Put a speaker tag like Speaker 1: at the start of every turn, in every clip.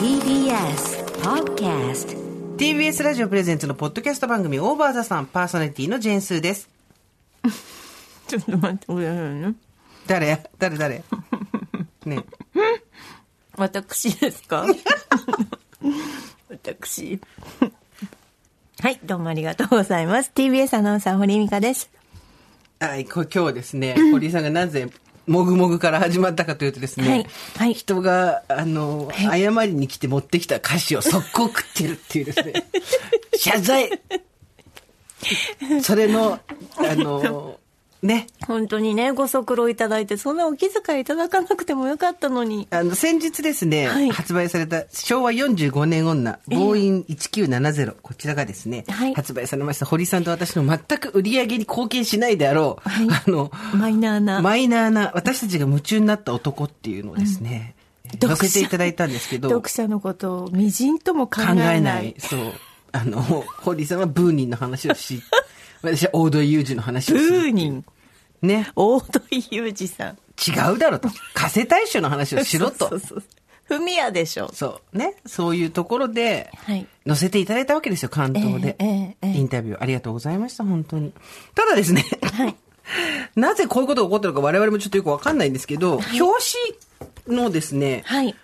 Speaker 1: TBS Podcast
Speaker 2: TBS ラジオプレゼンツのポッドキャスト番組オーバーザさんパーソナリティのジェーンスーです。
Speaker 3: ちょっと待ってくださいね。
Speaker 2: 誰？誰？誰？ね。
Speaker 3: 私ですか？私。はい、どうもありがとうございます。TBS アナウンサー、堀井美香です。
Speaker 2: はい、こ今日ですね、堀井さんがなぜ、もぐもぐから始まったかというとですね、
Speaker 3: はいはい。
Speaker 2: 人が、あの、謝りに来て持ってきた菓子を速攻食ってるっていうですね、謝罪。それの、あの、ね、
Speaker 3: 本当にね、ご足労いただいて、そんなお気遣いいただかなくてもよかったのに。
Speaker 2: あの、先日ですね、
Speaker 3: はい
Speaker 2: 発売された昭和45年女、ボーイン1970、こちらがですね、
Speaker 3: はい
Speaker 2: 発売されました、堀さんと私の全く売り上げに貢献しないであろう、
Speaker 3: はい
Speaker 2: あの、
Speaker 3: マイナーな。
Speaker 2: マイナーな、私たちが夢中になった男っていうのをですね、載せていただいたんですけど、
Speaker 3: 読者のことをみじんとも考え
Speaker 2: 考
Speaker 3: ない。
Speaker 2: えない。そう。あの、堀さんはブーニンの話をし、私は大戸裕二の話を
Speaker 3: ブ
Speaker 2: する。
Speaker 3: ーニン、
Speaker 2: ね。
Speaker 3: 大戸井裕二さん。
Speaker 2: 違うだろと。加瀬大衆の話をしろと。
Speaker 3: そうそうそう。フミヤでしょ。
Speaker 2: そう。ね。そういうところで、
Speaker 3: はい
Speaker 2: 載せていただいたわけですよ、関東で。
Speaker 3: ええええええ
Speaker 2: インタビューありがとうございました、本当に。ただですね、
Speaker 3: はい。
Speaker 2: なぜこういうことが起こったのか我々もちょっとよくわかんないんですけど、表紙のですね、
Speaker 3: はい。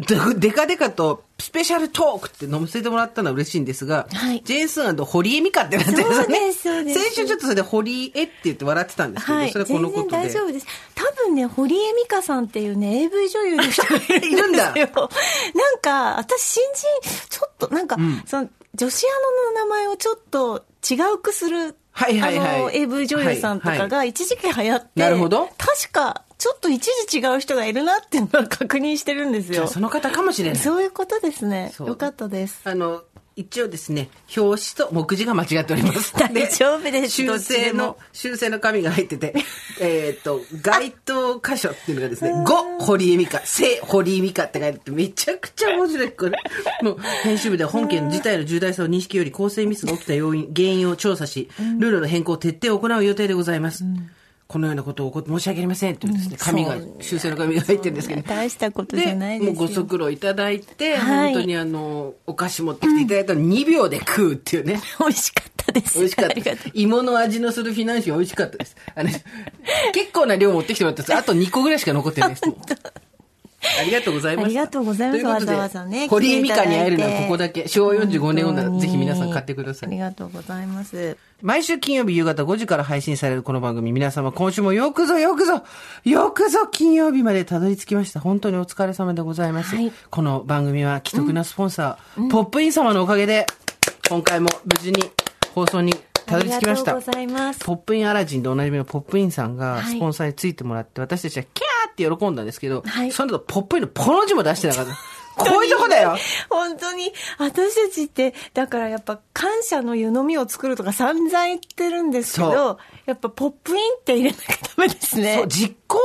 Speaker 2: でデカデカとスペシャルトークって載せてもらったのは嬉しいんですが、
Speaker 3: はい
Speaker 2: ジェーンスーン堀江美香ってなってるんですよね。
Speaker 3: そうですそうです
Speaker 2: 先週ちょっとそれで堀江って言って笑ってたんですけど、
Speaker 3: はい。
Speaker 2: それはこのことで。
Speaker 3: 全然大丈夫です。多分ね、堀江美香さんっていうね、AV 女優の人が いるんですよ。
Speaker 2: いるんだ
Speaker 3: なんか、私新人、ちょっと、なんか、その、女子アナの名前をちょっと違うくする、
Speaker 2: はいはいはい
Speaker 3: あの、AV 女優さんとか
Speaker 2: はい
Speaker 3: が一時期流行って、
Speaker 2: なるほど
Speaker 3: 確か、ちょっと一時違う人がいるなっていうのは確認してるんですよ。
Speaker 2: その方かもしれない。
Speaker 3: そういうことですね。よかったです。
Speaker 2: あの、一応ですね、表紙と目次が間違っております。
Speaker 3: 大丈夫です
Speaker 2: 修正の修正の紙が入ってて、えっと、該当箇所っていうのがですね、5、堀江美香、正堀江美香って書いてて、めちゃくちゃ面白い、これ。もう、編集部では本件の事態の重大さを認識より構成ミスが起きた要因、原因を調査し、ルールの変更を徹底を行う予定でございます。このようなことを起こって申し訳ありませんっていうですね、紙が、修正の紙が入ってるんですけど。
Speaker 3: 大したことじゃないですよ。
Speaker 2: もうご足労いただいて、
Speaker 3: はい
Speaker 2: 本当にあの、お菓子持ってきていただいたの2秒で食うっていうね。
Speaker 3: 美味しかったです。
Speaker 2: 美味しかった。芋の味のするフィナンシェ美味しかったです。あの、結構な量持ってきてもらったんです。あと2個ぐらいしか残ってないです。ありがとうございました。
Speaker 3: ありがとうございますわざわざね
Speaker 2: 堀江美香に会えるのはここだけ。昭和45年女、ぜひ皆さん買ってください。
Speaker 3: ありがとうございます。
Speaker 2: 毎週金曜日夕方5時から配信されるこの番組、皆様今週もよくぞよくぞ、よくぞ金曜日までたどり着きました。本当にお疲れ様でございます。
Speaker 3: はい
Speaker 2: この番組は既得なスポンサー、ポップイン様のおかげで、今回も無事に放送にたどり着きました。
Speaker 3: ありがとうございます。
Speaker 2: ポップインアラジンでおなじみのポップインさんが
Speaker 3: はい
Speaker 2: スポンサーについてもらって、私たちはキャーって喜んだんですけど、
Speaker 3: はい
Speaker 2: その後ポップインのポの字も出してなかった。こういうとこだよ
Speaker 3: 本当に、私たちって、だからやっぱ感謝の湯飲みを作るとか散々言ってるんですけ
Speaker 2: そ
Speaker 3: ど、やっぱポップインって入れなきゃダメですね。
Speaker 2: そう、実行、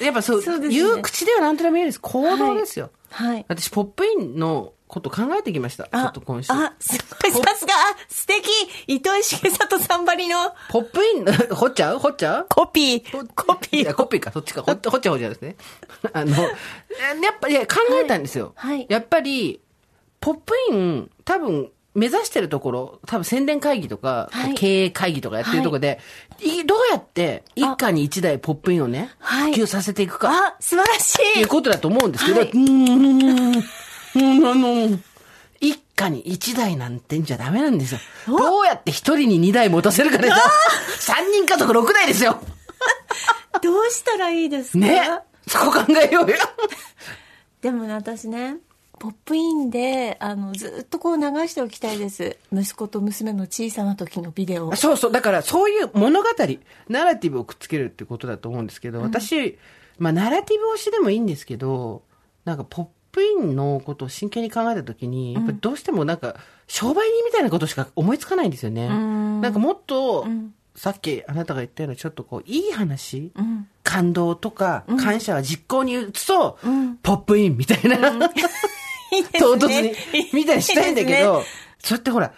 Speaker 2: やっぱそう、
Speaker 3: そうね
Speaker 2: 言う口ではなんとでも言えるんです。行動ですよ。
Speaker 3: はい。
Speaker 2: 私、ポップインのこと考えてきました。ちょっと今週。
Speaker 3: あ、すごい、さすが、あ、素敵。糸井重里さんばりの。
Speaker 2: ポップイン、掘っちゃう？掘っちゃう？
Speaker 3: コピー、コピー
Speaker 2: いや、コピーか、そっちか。ほっちゃほっちゃですね。あの、やっぱ、いや、考えたんですよ。
Speaker 3: はい。はい。
Speaker 2: やっぱり、ポップイン、多分、目指してるところ、多分宣伝会議とか、
Speaker 3: はい。
Speaker 2: 経営会議とかやってるところで、い。どうやって一家に一台ポップインをね、
Speaker 3: はい。
Speaker 2: 普及させていくか。
Speaker 3: あ、素晴らしい。
Speaker 2: いうことだと思うんですけど、
Speaker 3: はい。う
Speaker 2: ーん、あの、一家に一台なんてんじゃダメなんですよ。どうやって一人に二台持たせるかですよ。三人家族六台ですよ。
Speaker 3: どうしたらいいですか？
Speaker 2: ね。そこ考えようよ。
Speaker 3: でもね、私ね、ポップインで、あの、ずっとこう流しておきたいです。息子と娘の小さな時のビデオ。
Speaker 2: そうそう。だから、そういう物語、ナラティブをくっつけるってことだと思うんですけど、私、まあ、ナラティブ推しでもいいんですけど、なんか、ポップインのことを真剣に考えたときに、やっぱりどうしてもなんか、商売人みたいなことしか思いつかないんですよね。なんかもっと、さっきあなたが言ったようなちょっとこう、いい話、感動とか感謝は実行に移すと、ポップインみたいな、
Speaker 3: いいですね。
Speaker 2: 唐突に、みたいにしたいんだけど、それってほら、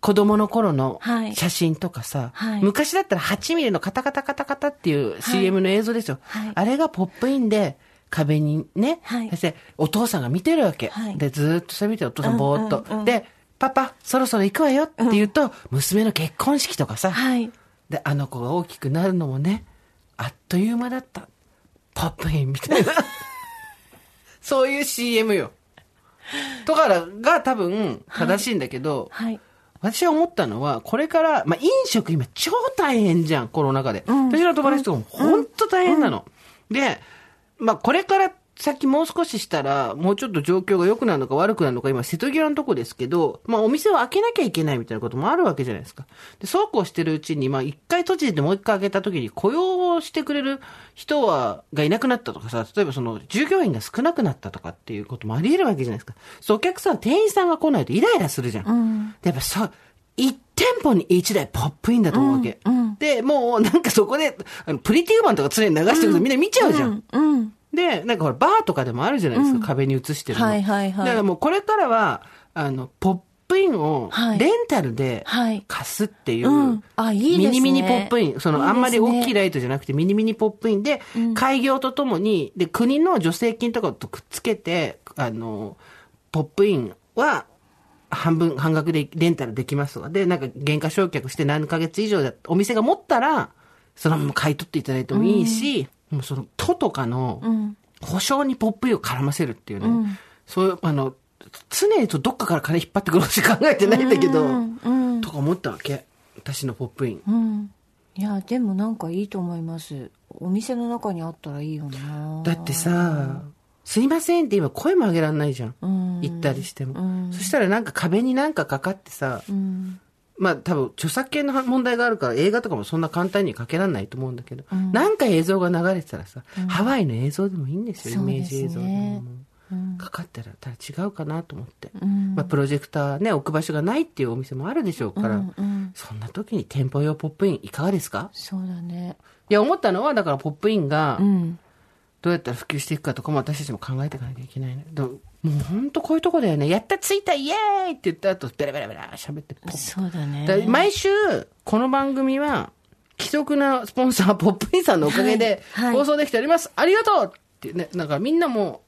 Speaker 2: 子供の頃の
Speaker 3: はい。
Speaker 2: 写真とかさ、
Speaker 3: はい。
Speaker 2: 昔だったら8ミリのカタカタカタカタっていう CM の映像ですよ。
Speaker 3: はい。
Speaker 2: あれがポップインで、壁にね、
Speaker 3: はい
Speaker 2: そしてお父さんが見てるわけ。
Speaker 3: はい
Speaker 2: で、ずーっとそれ見てお父さんぼーっと。
Speaker 3: うんうんうん
Speaker 2: で、パパ、そろそろ行くわよって言うと、娘の結婚式とかさ、
Speaker 3: はい
Speaker 2: で、あの子が大きくなるのもね、あっという間だった。ポップインみたいな。そういう CM よ。とかが多分正しいんだけど、
Speaker 3: はい
Speaker 2: 私は思ったのは、これから、まあ、飲食今超大変じゃん、コロナ禍で。
Speaker 3: ん
Speaker 2: 私の友達とかも本当大変なの。で、まあ、これから先もう少ししたら、もうちょっと状況が良くなるのか悪くなるのか、今、瀬戸際のとこですけど、まあ、お店を開けなきゃいけないみたいなこともあるわけじゃないですか。で、そうこうしてるうちに、まあ、一回閉じてもう一回開けた時に雇用をしてくれる人は、がいなくなったとかさ、例えばその、従業員が少なくなったとかっていうこともあり得るわけじゃないですか。そう、お客さん、店員さんが来ないとイライラするじゃん。
Speaker 3: うん
Speaker 2: でやっぱさ、一店舗に一台ポップインだと思うわけ。
Speaker 3: うんうん。
Speaker 2: で、もうなんかそこで、あのプリティウーマンとか常に流してるとみんな見ちゃうじゃん。
Speaker 3: うんうん。
Speaker 2: で、なんかほら、バーとかでもあるじゃないですか、壁に映してるの。
Speaker 3: はいはいはい。
Speaker 2: だからもうこれからは、あの、ポップインを
Speaker 3: はい。
Speaker 2: レンタルで
Speaker 3: はい。
Speaker 2: 貸すっていう、
Speaker 3: うん。あいいですね。
Speaker 2: ミニミニポップイン、そのあんまり大きいライトじゃなくてミニミニポップイン。で、開業とともに、で、国の助成金とかとくっつけて、あの、ポップインは、半分、半額でレンタルできますとか。で、なんか原価償却して何ヶ月以上だお店が持ったら、そのまま買い取っていただいてもいいし、もうその、都とかの、
Speaker 3: うん
Speaker 2: 保証にポップインを絡ませるっていうね。
Speaker 3: うん
Speaker 2: そういう、あの、常にどっかから金引っ張ってくるし考えてないんだけど、
Speaker 3: うんうん
Speaker 2: とか思ったわけ。私のポップイン。
Speaker 3: うんいやでもなんかいいと思いますお店の中にあったらいいよな
Speaker 2: だってさ、すいませんって今声も上げられないじゃん。
Speaker 3: うん。
Speaker 2: 行ったりしても。
Speaker 3: うん。
Speaker 2: そしたらなんか壁になんかかかってさ、
Speaker 3: うん。
Speaker 2: まあ多分著作権の問題があるから映画とかもそんな簡単にかけられないと思うんだけど、
Speaker 3: うん。
Speaker 2: なんか映像が流れてたらさ、ハワイの映像でもいいんですよ、イメージ映像でも。
Speaker 3: うん。
Speaker 2: かかったらただ違うかなと思って。
Speaker 3: うん。
Speaker 2: まあプロジェクターね、置く場所がないっていうお店もあるでしょうから、
Speaker 3: うんうん。
Speaker 2: そんな時に店舗用ポップインいかがですか？
Speaker 3: そうだね。
Speaker 2: いや、思ったのは、だからポップインが
Speaker 3: う、ん
Speaker 2: どうやったら普及していくかとかも私たちも考えていかなきゃいけないね。だもう本当こういうとこだよね。やった、着いた、イエーイって言った後、ベラベラベラ喋ってポッ
Speaker 3: そうだね
Speaker 2: だ毎週、この番組は、既得なスポンサー、ポップインさんのおかげで、
Speaker 3: はいはい
Speaker 2: 放送できております。ありがとうってね、なんかみんなも、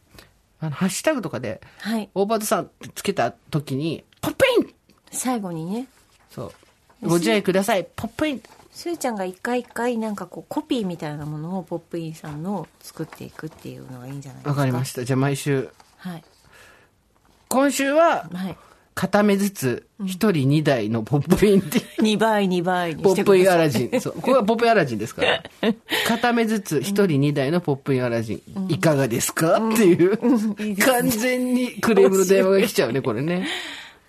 Speaker 2: あの、ハッシュタグとかで、
Speaker 3: はい
Speaker 2: オーバードさんってつけた時に、ポップイン
Speaker 3: 最後にね
Speaker 2: そう。ご自愛ください、ポップイン
Speaker 3: すーちゃんが一回一回なんかこうコピーみたいなものをポップインさんの作っていくっていうのがいいんじゃないですか？
Speaker 2: わかりました。じゃあ毎週、
Speaker 3: はい
Speaker 2: 今週は、
Speaker 3: はい
Speaker 2: 片目ずつ、一人二台のポップインって、
Speaker 3: 2倍2倍に
Speaker 2: ポップイン
Speaker 3: してください
Speaker 2: アラジン。そう。これはポップインアラジンですから。片目ずつ一人二台のポップインアラジン。いかがですか？っていう。完全にクレームの電話が来ちゃうね、これね。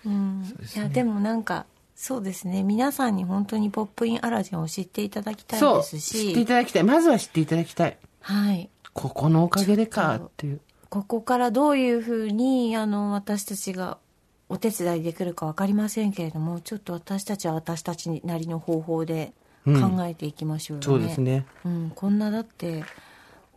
Speaker 3: いやでもなんかそうですね皆さんに本当にポップインアラジンを知っていただきたい。です
Speaker 2: 知ってい
Speaker 3: した
Speaker 2: だきたい。まずは知っていただきたい。
Speaker 3: はい
Speaker 2: ここのおかげでかっていう。
Speaker 3: ここからどういうふうにあの私たちがお手伝いできるか分かりませんけれどもちょっと私たちは私たちなりの方法で考えていきましょうよね、
Speaker 2: そうですね。
Speaker 3: うん、こんなだって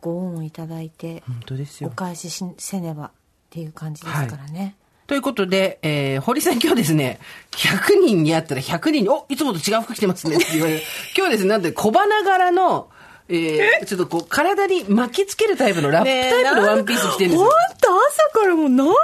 Speaker 3: ご恩をいただいて
Speaker 2: 本当です
Speaker 3: お
Speaker 2: よ。
Speaker 3: 返ししせねばっていう感じですからね、
Speaker 2: ということで、えー、堀さん今日ですね、100人に会ったら100人に、おいつもと違う服着てますねって 言われる。今日ですね、なんで小花柄の、えー、ちょっとこう、体に巻きつけるタイプのラップタイプのワンピース着てるんですよ。
Speaker 3: 当朝からもう何百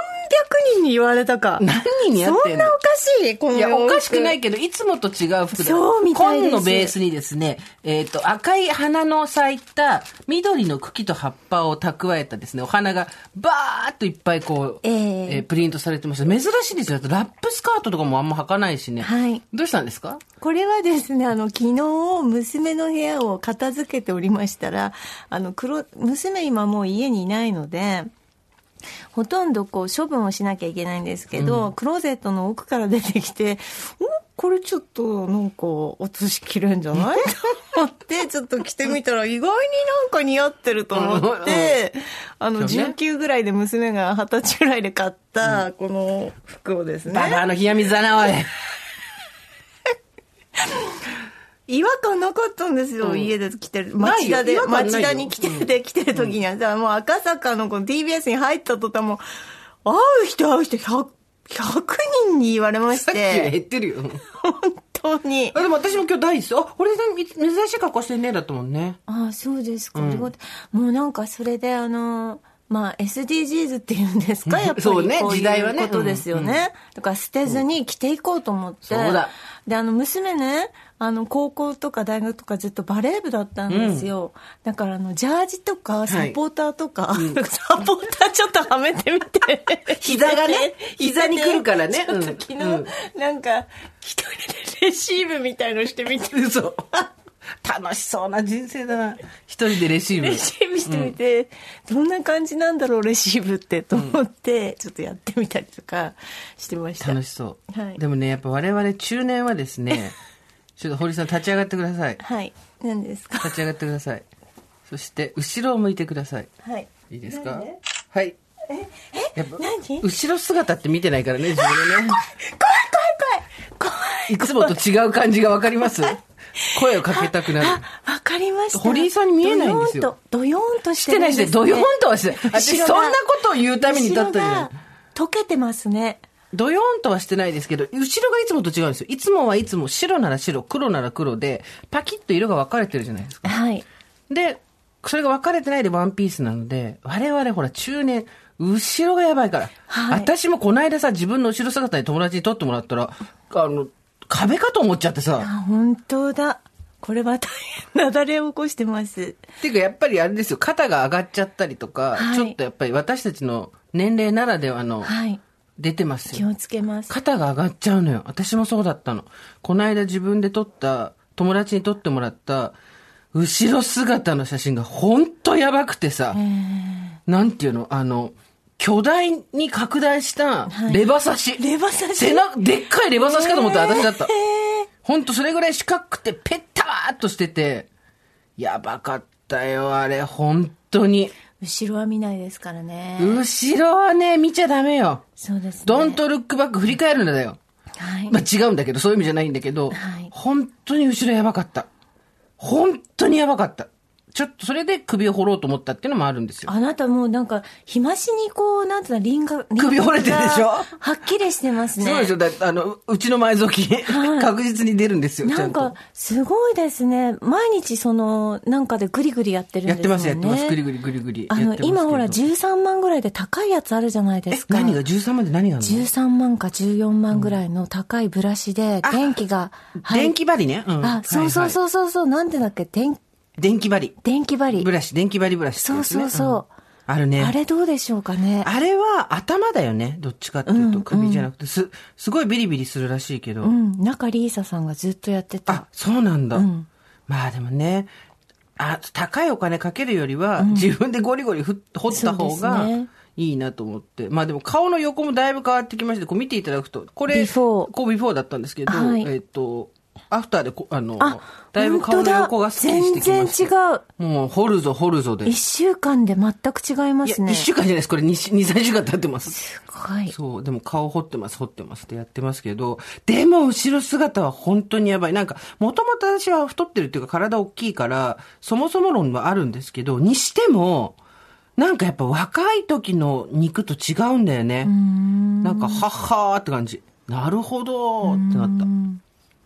Speaker 3: 人に言われたか
Speaker 2: 何人に会ってんの？
Speaker 3: そんなおかしいこの
Speaker 2: いや、おかしくない
Speaker 3: い
Speaker 2: けど、いつもと違う服だ。
Speaker 3: そうみたい
Speaker 2: 紺のベースにですね、えっ、と、赤い花の咲いた緑の茎と葉っぱを蓄えたですね、お花がバーっといっぱいこう、
Speaker 3: ええ
Speaker 2: ープリントされてました。珍しいですよ。ラップスカートとかもあんま履かないしね。
Speaker 3: はい
Speaker 2: どうしたんですか？
Speaker 3: これはですねあの昨日娘の部屋を片付けておりましたらあの黒娘今もう家にいないのでほとんどこう処分をしなきゃいけないんですけど、クローゼットの奥から出てきて「おこれちょっとなんか落としきれんじゃない? 」と思ってちょっと着てみたら意外になんか似合ってると思って、あの
Speaker 2: そうね。
Speaker 3: 19ぐらいで娘が20歳ぐらいで買ったこの服をですね、
Speaker 2: ババアの冷や水だな、おい。
Speaker 3: 違和感なかったんですよ、
Speaker 2: うん。
Speaker 3: 家で来てる。町田で、町田に来てて、来てる時には、じゃあもう赤坂のこの TBS に入った途端もう、会う人会う人100、100人に言われまし
Speaker 2: さっき減
Speaker 3: て、
Speaker 2: ってるよ。
Speaker 3: 本当に。
Speaker 2: あでも私も今日第一声あ、これで珍しい格好してんねだったもんね。
Speaker 3: ああ、そうですか。うもうなんかそれであの、まあ SDGs っていうんですか？やっぱり
Speaker 2: そうね時代はね。
Speaker 3: ことですよね。だから捨てずに着ていこうと思って。
Speaker 2: そうだ。
Speaker 3: で、あの娘ね、あの高校とか大学とかずっとバレー部だったんですよ。だからあのジャージとかサポーターとか、サポーターちょっとはめてみて。
Speaker 2: 膝がね膝に来るからね
Speaker 3: ちょっと昨日、
Speaker 2: うん
Speaker 3: なんか一人でレシーブみたいのしてみて。
Speaker 2: 嘘。楽しそうな人生だな。一人でレシーブ。
Speaker 3: レシーブしてみて、どんな感じなんだろうレシーブってと思って、ちょっとやってみたりとかしてました
Speaker 2: 楽しそう。
Speaker 3: はい
Speaker 2: でもね、やっぱ我々中年はですね、ちょっと堀さん立ち上がってください。
Speaker 3: はい何ですか？
Speaker 2: 立ち上がってください。そして、後ろを向いてください。
Speaker 3: はい
Speaker 2: いいですか？
Speaker 3: なんで？
Speaker 2: はい。やっぱ
Speaker 3: 何？
Speaker 2: 後ろ姿って見てないからね、自分でね。
Speaker 3: 怖い怖い怖い
Speaker 2: いつもと違う感じがわかります？声をかけたくなる。
Speaker 3: あわかりました
Speaker 2: 堀井さんに見えないんですよ
Speaker 3: ドヨーンとドヨーンとし
Speaker 2: しててないして、ドヨーンとはしてない。私、そんなことを言うために立ったじゃない。
Speaker 3: 溶けてますね
Speaker 2: ドヨーンとはしてないですけど、後ろがいつもと違うんですよ。いつもはいつも白なら白、黒なら黒で、パキッと色が分かれてるじゃないですか。
Speaker 3: はい
Speaker 2: で、それが分かれてないでワンピースなので、我々ほら中年、後ろがやばいから。
Speaker 3: はい
Speaker 2: 私もこの間さ、自分の後ろ姿に友達に撮ってもらったら、あの、壁かと思っちゃってさ。
Speaker 3: あ本当だこれは大変なだれを起こしてます
Speaker 2: っていうかやっぱりあれですよ、肩が上がっちゃったりとか、
Speaker 3: はい
Speaker 2: ちょっとやっぱり私たちの年齢ならではの、
Speaker 3: はい
Speaker 2: 出てますよ。
Speaker 3: 気をつけます
Speaker 2: 肩が上がっちゃうのよ。私もそうだったの。この間自分で撮った、友達に撮ってもらった、後ろ姿の写真がほんとやばくてさ、なんていうの、あの、巨大に拡大したレバ刺し。
Speaker 3: レバ刺し？
Speaker 2: 背中、でっかいレバ刺しかと思った、私だった。ほんとそれぐらい四角くてペッターっとしてて、やばかったよ、あれ、本当に。
Speaker 3: 後ろは見ないですからね
Speaker 2: 後ろはね、見ちゃダメよ。
Speaker 3: そうですね
Speaker 2: ドントルックバック振り返るんだよ。
Speaker 3: はい
Speaker 2: まあ違うんだけど、そういう意味じゃないんだけど、
Speaker 3: はい
Speaker 2: 本当に後ろやばかった。本当にやばかった。ちょっとそれで首を掘ろうと思ったっていうのもあるんですよ。
Speaker 3: あなたもうなんか、日増しにこう、なんていうの、輪が、
Speaker 2: 首折れてるでしょ？
Speaker 3: はっきりしてますね。
Speaker 2: そうでしょだってあの、うちの埋蔵金、
Speaker 3: はい
Speaker 2: 確実に出るんですよ、
Speaker 3: なんか。、すごいですね。毎日その、なんかでグリグリやってるん
Speaker 2: やって
Speaker 3: ですもんね。
Speaker 2: ます、やってます。ぐりぐりぐりぐり。
Speaker 3: あの、今ほら13万ぐらいで高いやつあるじゃないで
Speaker 2: え
Speaker 3: す、か。
Speaker 2: 何が？13万で何があるの
Speaker 3: ？13万か14万ぐらいの高いブラシで、電気が、はい
Speaker 2: 電気針ね。うん
Speaker 3: あ、そうそう
Speaker 2: う。
Speaker 3: そうそうそう、なんてだっけ、電、
Speaker 2: 電気針。
Speaker 3: 電気針
Speaker 2: ブ。ラシ、電気針ブラシって
Speaker 3: そうそうそう。
Speaker 2: うんあるね。
Speaker 3: あれどうでしょうかね。
Speaker 2: あれは頭だよね。どっちかっていうと、首じゃなくて、す、すごいビリビリするらしいけど。
Speaker 3: うん、中里依紗さんがずっとやって
Speaker 2: あ
Speaker 3: た。、
Speaker 2: そうなんだ。
Speaker 3: うん
Speaker 2: まあでもね、あ、高いお金かけるよりは、自分でゴリゴリふ掘った方がいいなと思って。まあでも顔の横もだいぶ変わってきまして、こう見ていただくと、これ、
Speaker 3: ビフォー
Speaker 2: こうビフォーだったんですけど、
Speaker 3: はい
Speaker 2: えっ、と、アフターでこ、あの、
Speaker 3: あ、
Speaker 2: だいぶ顔の横がスッキリしてきました。
Speaker 3: 全然違う。
Speaker 2: もう、掘るぞ、掘るぞで。
Speaker 3: 一週間で全く違いますね。
Speaker 2: 一週間じゃないです。これ二、二、三週間経ってます。
Speaker 3: すごい。
Speaker 2: そう、でも顔掘ってます、掘ってますってやってますけど、でも後ろ姿は本当にやばい。なんか、もともと私は太ってるっていうか体大きいから、そもそも論はあるんですけど、にしても、なんかやっぱ若い時の肉と違うんだよね。なんか、はっはーって感じ。なるほどーってなった。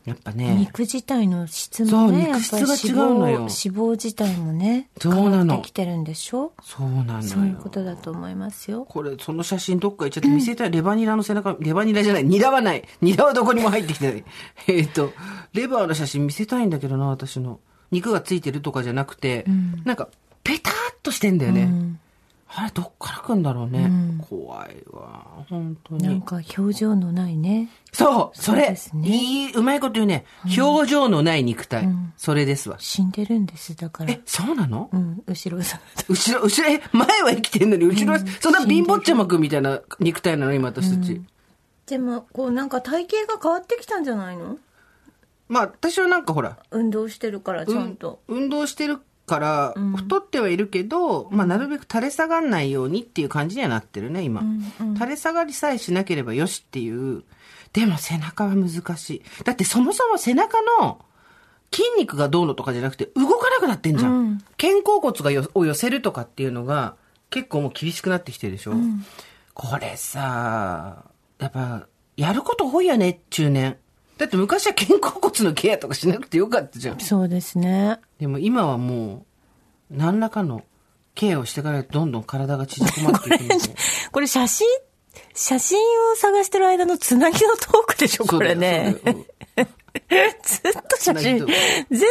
Speaker 2: やっぱね、
Speaker 3: 肉自体の質もね、
Speaker 2: 肉質が違うのよ
Speaker 3: 脂肪自体もね、
Speaker 2: そうなの
Speaker 3: きてるんでしょ？
Speaker 2: そうなのよ。
Speaker 3: そういうことだと思いますよ。
Speaker 2: これ、その写真どっか行っちゃって見せたい。レバニラの背中、レバニラじゃない。ニラはない。ニラはどこにも入ってきてない。えっと、レバーの写真見せたいんだけどな、私の。肉がついてるとかじゃなくて、なんか、ペターっとしてんだよね。あれ、どっから来んだろうね。怖いわ。本当に。
Speaker 3: なんか表情のないね。
Speaker 2: そうそれ
Speaker 3: そうね
Speaker 2: いい、うまいこと言うね。表情のない肉体。それですわ。
Speaker 3: 死んでるんです、だから
Speaker 2: え。、そうなの？
Speaker 3: うん、後ろ。
Speaker 2: 後ろ、後ろ、え、前は生きてんのに、後ろは、そんな貧乏ちゃまくんみたいな肉体なの今私たち。
Speaker 3: でも、こうなんか体型が変わってきたんじゃないの？
Speaker 2: まあ、私はなんかほら、
Speaker 3: 運動してるから、ちゃんと。
Speaker 2: 運動してるから、太ってはいるけど、まあ、なるべく垂れ下がんないようにっていう感じにはなってるね、今。垂れ下がりさえしなければよしっていう。でも背中は難しい。だってそもそも背中の筋肉がどうのとかじゃなくて、動かなくなってんじゃん。肩甲骨がよを寄せるとかっていうのが、結構もう厳しくなってきてるでしょ。これさ、やっぱ、やること多いよね、中年。だって昔は肩甲骨のケアとかしなくてよかったじゃん。
Speaker 3: そうですね。
Speaker 2: でも今はもう、何らかのケアをしていかないとどんどん体が縮こまっていくので。
Speaker 3: これ写真、写真を探してる間のつなぎのトークでしょ、これね。ずっと写真、全然、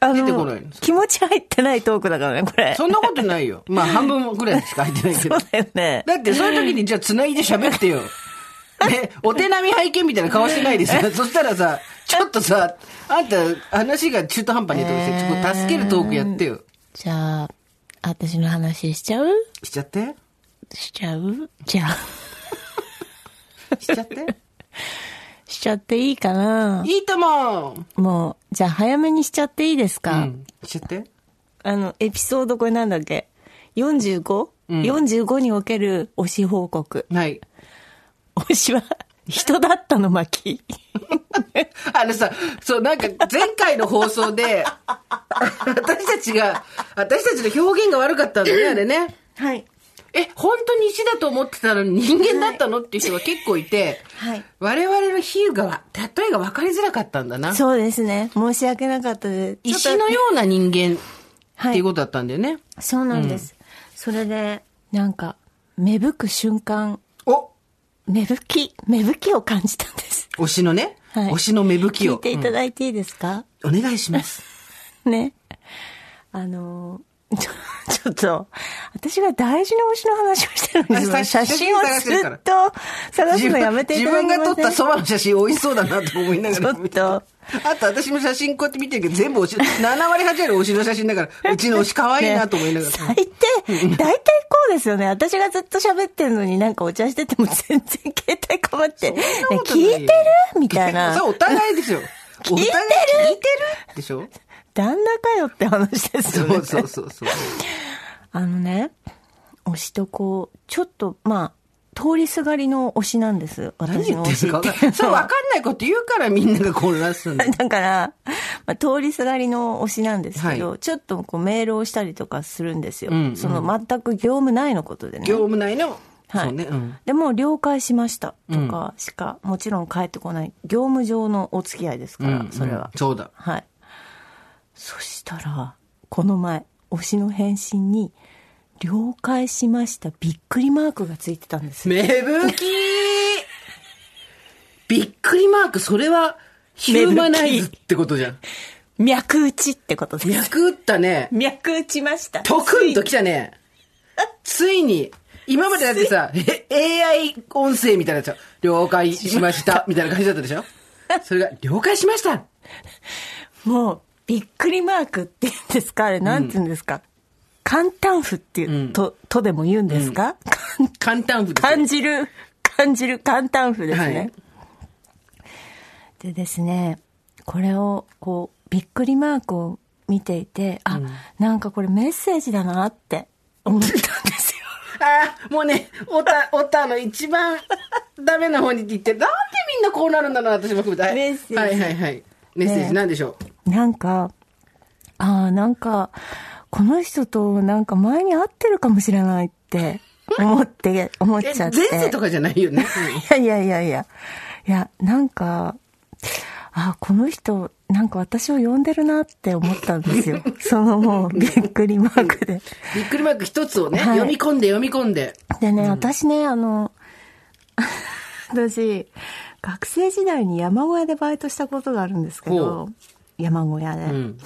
Speaker 3: あの
Speaker 2: の、
Speaker 3: 気持ち入ってないトークだからね、これ。
Speaker 2: そんなことないよ。まあ半分ぐらいしか入ってないけど
Speaker 3: そう。だよね。
Speaker 2: だってそういう時にじゃあ繋いで喋ってよ。ね、お手並み拝見みたいな顔してないですよ。そしたらさ、ちょっとさ、あんた話が中途半端にとっと助けるトークやってよ。
Speaker 3: じゃあ、私の話しちゃう？
Speaker 2: しちゃって？
Speaker 3: しちゃう？じゃあ、
Speaker 2: しちゃって？
Speaker 3: しちゃっていいかな？い
Speaker 2: いとも
Speaker 3: もう、じゃあ早めにしちゃっていいです
Speaker 2: う
Speaker 3: か、
Speaker 2: ん。しちゃって？
Speaker 3: あの、エピソードこれなんだっけ ?45?45、
Speaker 2: うん
Speaker 3: 45における推し報告。
Speaker 2: はい。
Speaker 3: 推しは人だったの巻。
Speaker 2: あのさ、そう、なんか前回の放送で、私たちが、私たちの表現が悪かったんだね、あれね。
Speaker 3: はい。
Speaker 2: え、本当に石だと思ってたのに人間だったのっていう人が結構いて、
Speaker 3: はい。
Speaker 2: 我々の比喩が、例えが分かりづらかったんだな。
Speaker 3: そうですね。申し訳なかったです。
Speaker 2: 石のような人間
Speaker 3: はい
Speaker 2: っていうことだったんだよね。
Speaker 3: そうなんです。それで、なんか、芽吹く瞬間、
Speaker 2: お
Speaker 3: 芽吹き、芽吹きを感じたんです。
Speaker 2: 推しのね、
Speaker 3: はい
Speaker 2: 推しの芽吹きを。
Speaker 3: 聞いていただいていいですか、
Speaker 2: うんお願いします。
Speaker 3: ね。あのー、ちょ、ちょっと、私が大事な推しの話をしてるんですよ。
Speaker 2: あ
Speaker 3: 写真をずっと探すのやめてい
Speaker 2: 自
Speaker 3: ただけません？
Speaker 2: 分が撮ったそばの写真美味しそうだなと思いながら
Speaker 3: ちょっと
Speaker 2: あと私も写真こうやって見てるけど全部推し、7割8割推しの写真だから、うちの推し可愛いなと思いながら。
Speaker 3: 最低、大体こうですよね。私がずっと喋ってるのになんかお茶してても全然携帯かまって、聞いてる？みたいな。
Speaker 2: そう、お互いですよ。
Speaker 3: 聞いてる？
Speaker 2: 聞いてる？でしょ？
Speaker 3: 旦那かよって話ですよね。
Speaker 2: そうそうそうそう。
Speaker 3: あのね、推しとこう、ちょっと、まあ、通りすがりの推しなんです。
Speaker 2: 何
Speaker 3: 私
Speaker 2: の
Speaker 3: の推しって。
Speaker 2: それ分かんないこと言うからみんなが混乱するん だ
Speaker 3: から、まあ、通りすがりの推しなんですけど、
Speaker 2: はい
Speaker 3: ちょっとこうメールをしたりとかするんですよ。
Speaker 2: うんうん
Speaker 3: その全く業務内のことでね。
Speaker 2: 業務内の、
Speaker 3: はい
Speaker 2: ね、うん。
Speaker 3: でも、了解しましたとかしか、もちろん返ってこない。業務上のお付き合いですから、
Speaker 2: うん
Speaker 3: それは。
Speaker 2: うんそうだ。
Speaker 3: はい。そしたら、この前、推しの返信に、了解しました、びっくりマークがついてたんですよ。
Speaker 2: 芽吹きびっくりマーク、それは、ヒューマナイズってことじゃん。
Speaker 3: 脈打ちってことです。
Speaker 2: 脈打ったね。
Speaker 3: 脈打ちました。
Speaker 2: トクンと来たね。ついに、今までだってさ、え AI 音声みたいなやつよ了解しました、みたいな感じだったでしょ？それが、了解しました
Speaker 3: もう、びっくりマークって言うんですか？あれ、なんて言うんですか、簡単符っていう、
Speaker 2: うん。
Speaker 3: と、とでも言うんですか、
Speaker 2: 簡単符ですよ
Speaker 3: 感じる、感じる簡単符ですね。
Speaker 2: はい。
Speaker 3: でですね、これを、こう、びっくりマークを見ていて、あ、なんかこれメッセージだなって思ったんですよ。
Speaker 2: あ あ、もうね、オタ、オタの一番 ダメな方にって言って、なんでみんなこうなるんだろうな、私も含めて。はい。
Speaker 3: メッセージ。
Speaker 2: はいはいはい。メッセージ、
Speaker 3: ね
Speaker 2: なんでしょ
Speaker 3: なんか、ああ、なんか、この人となんか前に会ってるかもしれないって 思って、思っちゃって。
Speaker 2: 前世とかじゃないよね。
Speaker 3: いやいやいやいや。いや、なんか、あ、この人、なんか私を呼んでるなって思ったんですよ。そのもう、びっくりマークで。
Speaker 2: びっくりマーク一つをね、
Speaker 3: はい
Speaker 2: 読み込んで読み込んで。
Speaker 3: でね、私ね、あの、私、学生時代に山小屋でバイトしたことがあるんですけ
Speaker 2: ほ
Speaker 3: ど、山小屋で。
Speaker 2: うん。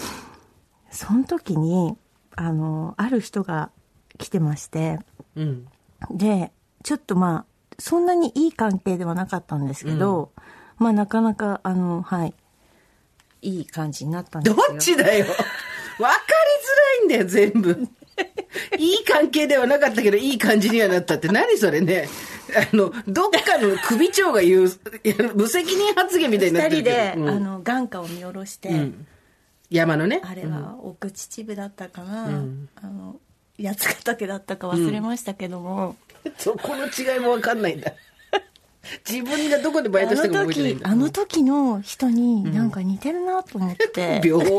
Speaker 3: その時に、あの、ある人が来てまして、
Speaker 2: うん。
Speaker 3: で、ちょっとまあ、そんなにいい関係ではなかったんですけど、まあなかなか、あの、はい、いい感じになったんで
Speaker 2: ど
Speaker 3: すよ。
Speaker 2: っちだよ。わかりづらいんだよ、全部。いい関係ではなかったけど、いい感じにはなったって、何それね。あの、どっかの首長が言う、無責任発言みたいになって
Speaker 3: 二人で、
Speaker 2: るけど。うん
Speaker 3: あの、眼下を見下ろして、
Speaker 2: うん山のね。
Speaker 3: あれは奥秩父だったかな、
Speaker 2: ん
Speaker 3: あの、八ヶ岳だったか忘れましたけども、
Speaker 2: そこの違いもわかんないんだ。自分がどこでバイ
Speaker 3: あ
Speaker 2: トしたか
Speaker 3: の
Speaker 2: も覚えてないん、だ。
Speaker 3: 時あの時の人になんか似てるなと思って、
Speaker 2: 病気。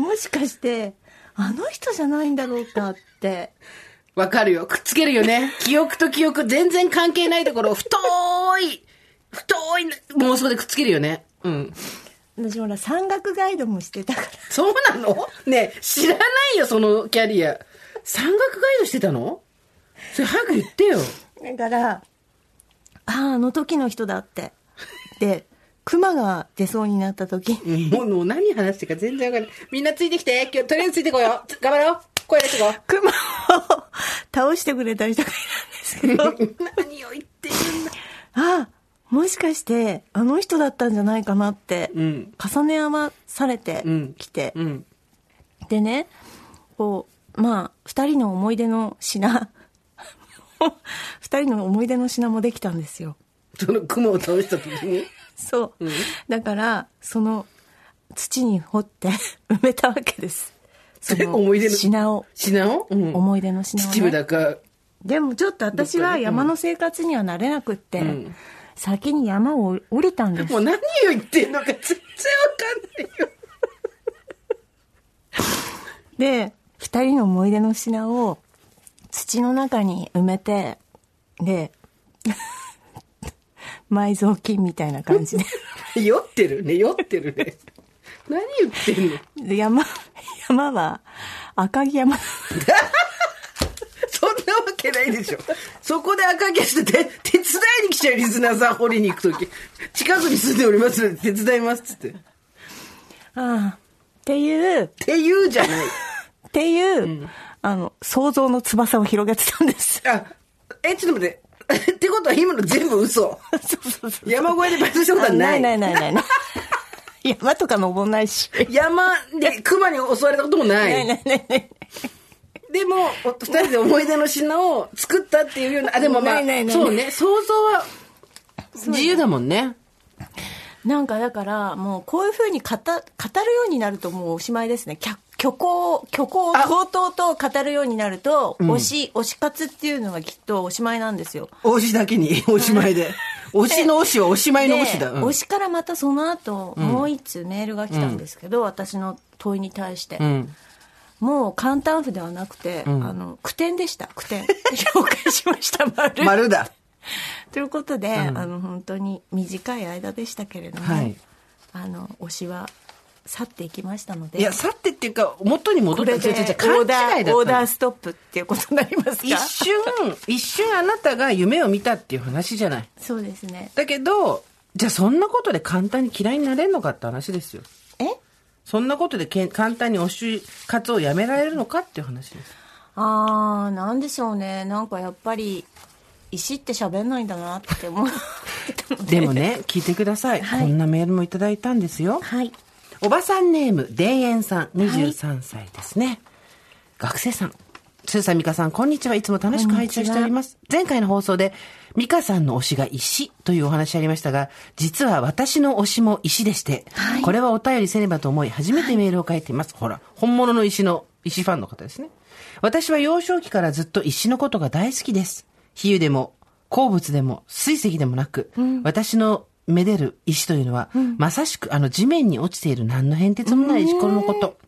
Speaker 3: もしかして、あの人じゃないんだろうかって、
Speaker 2: わかるよ。くっつけるよね。記憶と記憶全然関係ないところを太い、太い妄想でくっつけるよね。うん。
Speaker 3: 私ほら山岳ガイドもしてたから
Speaker 2: そうなの？ねえ知らないよ、そのキャリア。山岳ガイドしてたの？それ早く言ってよ。
Speaker 3: だからあああの時の人だってで熊が出そうになった時に
Speaker 2: もうもう何話してるか全然わかんない。みんなついてきて。今日とりあえずついてこよう。頑張ろう。声出してこ
Speaker 3: 熊を倒してくれた人がいたんですけど
Speaker 2: う。何を言ってるんだ。
Speaker 3: あもしかしてあの人だったんじゃないかなって、
Speaker 2: うん
Speaker 3: 重ね合わされて
Speaker 2: うん
Speaker 3: きて、
Speaker 2: うん。
Speaker 3: でねこうまあ二人の思い出の品 二人の思い出の品もできたんですよ
Speaker 2: その雲を倒した時に？
Speaker 3: そう、だからその土に掘って 埋めたわけです。その
Speaker 2: 思い出の？
Speaker 3: 品を。
Speaker 2: 品を、うん、
Speaker 3: 思い出の品を、ね、
Speaker 2: 秩父だか。
Speaker 3: でもちょっと私は山の生活にはなれなくって、
Speaker 2: ん。
Speaker 3: 先に山を降りたんです。
Speaker 2: もう何を言ってんのか全然わかんないよ。
Speaker 3: で二人の思い出の品を土の中に埋めてで埋蔵金みたいな感じで
Speaker 2: 酔ってるね、酔ってるね。何言ってんの？
Speaker 3: で山山は赤城山
Speaker 2: そんなわけないでしょ。そこで赤毛してて、手伝いに来ちゃうリスナーさん掘りに行くとき。近くに住んでおりますので手伝いますっつって。っ
Speaker 3: ああっていう
Speaker 2: て言うじゃない。
Speaker 3: っていう、あの想像の翼を広げてたんです
Speaker 2: あ、え、ちょっと待って。ってことは今の全部嘘。
Speaker 3: そうそうそう
Speaker 2: 山越えでバイトしたことはな。
Speaker 3: ないいないないないない 山とか登んないし
Speaker 2: 山で熊に襲われたこともない。
Speaker 3: ないないないない
Speaker 2: でも、お二人で思い出の品を作ったっていうような、あ、でもまあ、
Speaker 3: ないないない
Speaker 2: そうね、想像は自由だもんね。
Speaker 3: なんかだからもうこういうふうに語語るようになるともうおしまいですねきゃ虚構虚構を
Speaker 2: あ。
Speaker 3: とうとうと語るようになると、推し推し活っていうのがきっとおしまいなんですよ。
Speaker 2: 推しだけに、おしまいで。推しの推しはおしまいの
Speaker 3: で
Speaker 2: 推しだ。うん。
Speaker 3: 推しからまたその後、もう一通メールが来たんですけど、私の問いに対して、
Speaker 2: うん。
Speaker 3: もう簡単譜ではなくて、
Speaker 2: ん。
Speaker 3: あの句点でした。句点。紹介しました。丸。
Speaker 2: 丸だ。
Speaker 3: ということで、
Speaker 2: うん。
Speaker 3: あの本当に短い間でしたけれども、
Speaker 2: はい。
Speaker 3: あの推しは去っていきましたので
Speaker 2: いや、去ってっていうか、元に戻った。
Speaker 3: これで
Speaker 2: 勘違いだ
Speaker 3: ーオー。ダーストップっていうことになりますか？
Speaker 2: 一瞬、一瞬あなたが夢を見たっていう話じゃない。
Speaker 3: そうですね
Speaker 2: だけど、じゃあそんなことで簡単に嫌いになれるのかって話ですよ。
Speaker 3: え？
Speaker 2: そんなことでけん簡単に推し活をやめられるのかっていう話です。
Speaker 3: あーなんでしょうねなんかやっぱり石って喋んないんだなって思ったので
Speaker 2: でもね、聞いてください。
Speaker 3: はい
Speaker 2: こんなメールもいただいたんですよ。
Speaker 3: はい
Speaker 2: おばさんネーム、田園さん、23歳ですね。学生さん。スーさん、ミカさん、こんにちは。いつも楽しく拝聴しております。前回の放送で、ミカさんの推しが石というお話ありましたが、実は私の推しも石でして、
Speaker 3: はい
Speaker 2: これはお便りせねばと思い、初めてメールを書いています。ほら、本物の石の、石ファンの方ですね。私は幼少期からずっと石のことが大好きです。比喩でも、鉱物でも、水石でもなく、私のめでる石というのは、まさしくあの地面に落ちている何の変哲もない石ころのこと。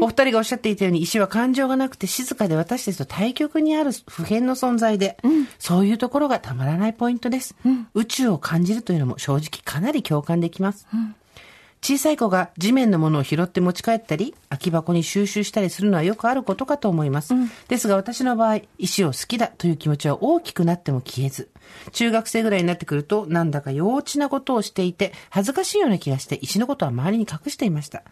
Speaker 2: お二人がおっしゃっていたように石は感情がなくて静かで私たちと対極にある普遍の存在で、そういうところがたまらないポイントです。宇宙を感じるというのも正直かなり共感できます。小さい子が地面のものを拾って持ち帰ったり、空き箱に収集したりするのはよくあることかと思います。ですが私の場合、石を好きだという気持ちは大きくなっても消えず、中学生ぐらいになってくると、なんだか幼稚なことをしていて、恥ずかしいような気がして、石のことは周りに隠していました。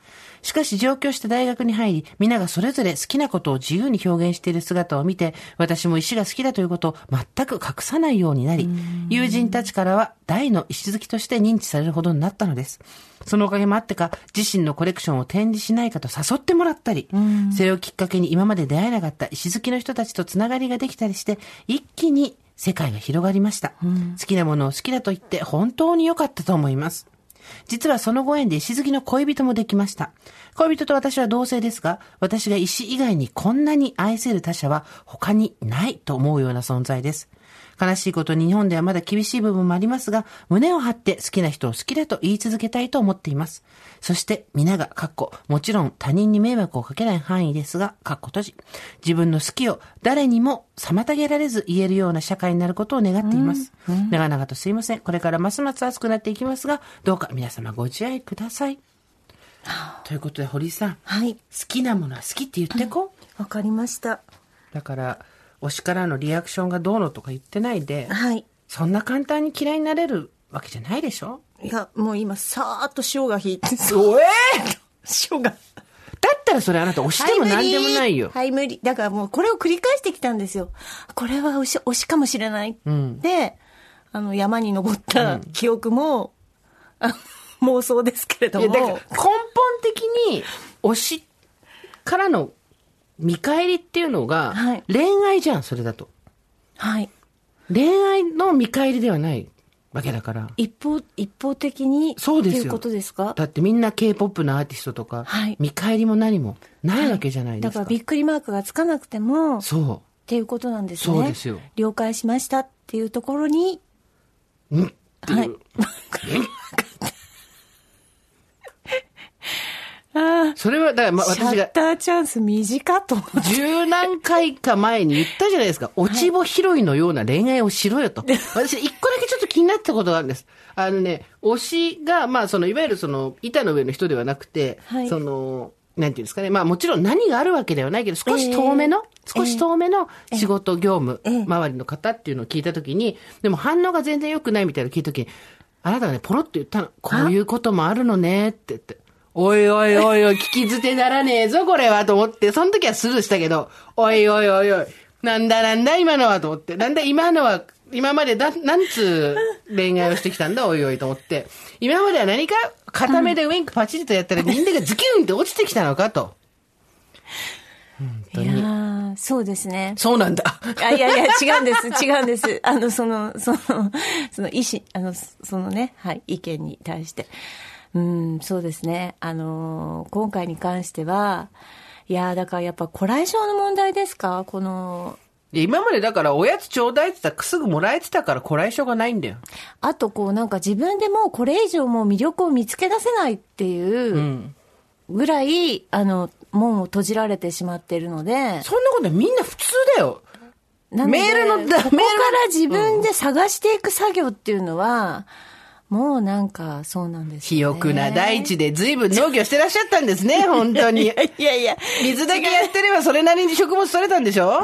Speaker 2: しかし上京して大学に入り、皆がそれぞれ好きなことを自由に表現している姿を見て、私も石が好きだということを全く隠さないようになり、友人たちからは大の石好きとして認知されるほどになったのです。そのおかげもあってか、自身のコレクションを展示しないかと誘ってもらったり、それをきっかけに今まで出会えなかった石好きの人たちとつながりができたりして、一気に世界が広がりました。好きなものを好きだと言って本当に良かったと思います。実はそのご縁で石好きの恋人もできました。恋人と私は同性ですが、私が石以外にこんなに愛せる他者は他にないと思うような存在です。悲しいことに日本ではまだ厳しい部分もありますが、胸を張って好きな人を好きだと言い続けたいと思っています。そして、皆が、かっこ、もちろん他人に迷惑をかけない範囲ですが、かっこ閉じ。自分の好きを誰にも妨げられず言えるような社会になることを願っています。長々とすいません。これからますます暑くなっていきますが、どうか皆様ご自愛ください。ということで、堀井さん、好
Speaker 3: はい。
Speaker 2: きなものは好きって言ってこう。
Speaker 3: わかりました。
Speaker 2: だから、推しからのリアクションがどうのとか言ってないで、
Speaker 3: はい。
Speaker 2: そんな簡単に嫌いになれるわけじゃないでしょ？
Speaker 3: いや、もう今、さーっと塩が引いて、
Speaker 2: おえ
Speaker 3: 塩が。
Speaker 2: だったらそれあなた推しても何でもないよ。
Speaker 3: はい、無理。だからもうこれを繰り返してきたんですよ。これは推し推しかもしれない。
Speaker 2: ん
Speaker 3: で、あの、山に登った記憶も、あ妄想ですけれど
Speaker 2: いや、だから
Speaker 3: も
Speaker 2: 根。本的に推しからの見返りっていうのが
Speaker 3: はい、
Speaker 2: 恋愛じゃん、それだと。
Speaker 3: はい。
Speaker 2: 恋愛の見返りではないわけだから。
Speaker 3: 一方、一方的に、
Speaker 2: そうですよ
Speaker 3: っていうことですか？
Speaker 2: だってみんな K-POP のアーティストとか、
Speaker 3: はい
Speaker 2: 見返りも何もないわけじゃないですか。
Speaker 3: だからびっくりマークがつかなくても、っ
Speaker 2: そ
Speaker 3: ていうことなんですね。
Speaker 2: そうですよ
Speaker 3: 了解しましたっていうところに、
Speaker 2: う。うんっていう。
Speaker 3: はいあ
Speaker 2: それは、だから、まあ、
Speaker 3: あ、シャ
Speaker 2: 私が
Speaker 3: ッターチャンス短っと。
Speaker 2: 十何回か前に言ったじゃないですか。落ち穂拾いのような恋愛をしろよと。私、一個だけちょっと気になったことがあるんです。あのね、推しが、まあ、その、いわゆるその、板の上の人ではなくて、
Speaker 3: はい
Speaker 2: その、なんていうんですかね。まあ、もちろん何があるわけではないけど、少し遠めの、
Speaker 3: ええ
Speaker 2: 少し遠めの仕事業務、
Speaker 3: ええ
Speaker 2: 周りの方っていうのを聞いたときに、でも反応が全然良くないみたいなのを聞いたときに、あなたがね、ポロッと言ったの。こういうこともあるのねって言って。おいおいおいおい、聞き捨てならねえぞ、これは、と思って、その時はスルーしたけど、おいおいおいおい、なんだなんだ今のは、と思って、なんだ今のは、今までだ、なんつう恋愛をしてきたんだ、おいおいと思って。今までは何か、片目でウィンクパチリとやったら、人間がズキュンって落ちてきたのかと。
Speaker 3: いやーそうですね。
Speaker 2: そうなんだ。
Speaker 3: あいやいや、違うんです、違うんです。あの、その、その、その意思、あの、そのね、はい、意見に対して。うん、そうですね。あの、今回に関しては、いやーだからやっぱ、古来症の問題ですか？この、
Speaker 2: で今までだから、おやつちょうだいって言ったら、すぐもらえてたから、こらえ性がないんだよ。
Speaker 3: あとこう、なんか自分でもうこれ以上もう魅力を見つけ出せないっていううんぐらい、あの、門を閉じられてしまっているので、
Speaker 2: そんなことみんな普通だよ。メールのメール
Speaker 3: ら自分で探していく作業っていうのは、もうなんかそうなんですね。
Speaker 2: 沃な大地で随分農業してらっしゃったんですね、本当に。
Speaker 3: いやいや、
Speaker 2: 水だけやってればそれなりに食物取れたんでしょ？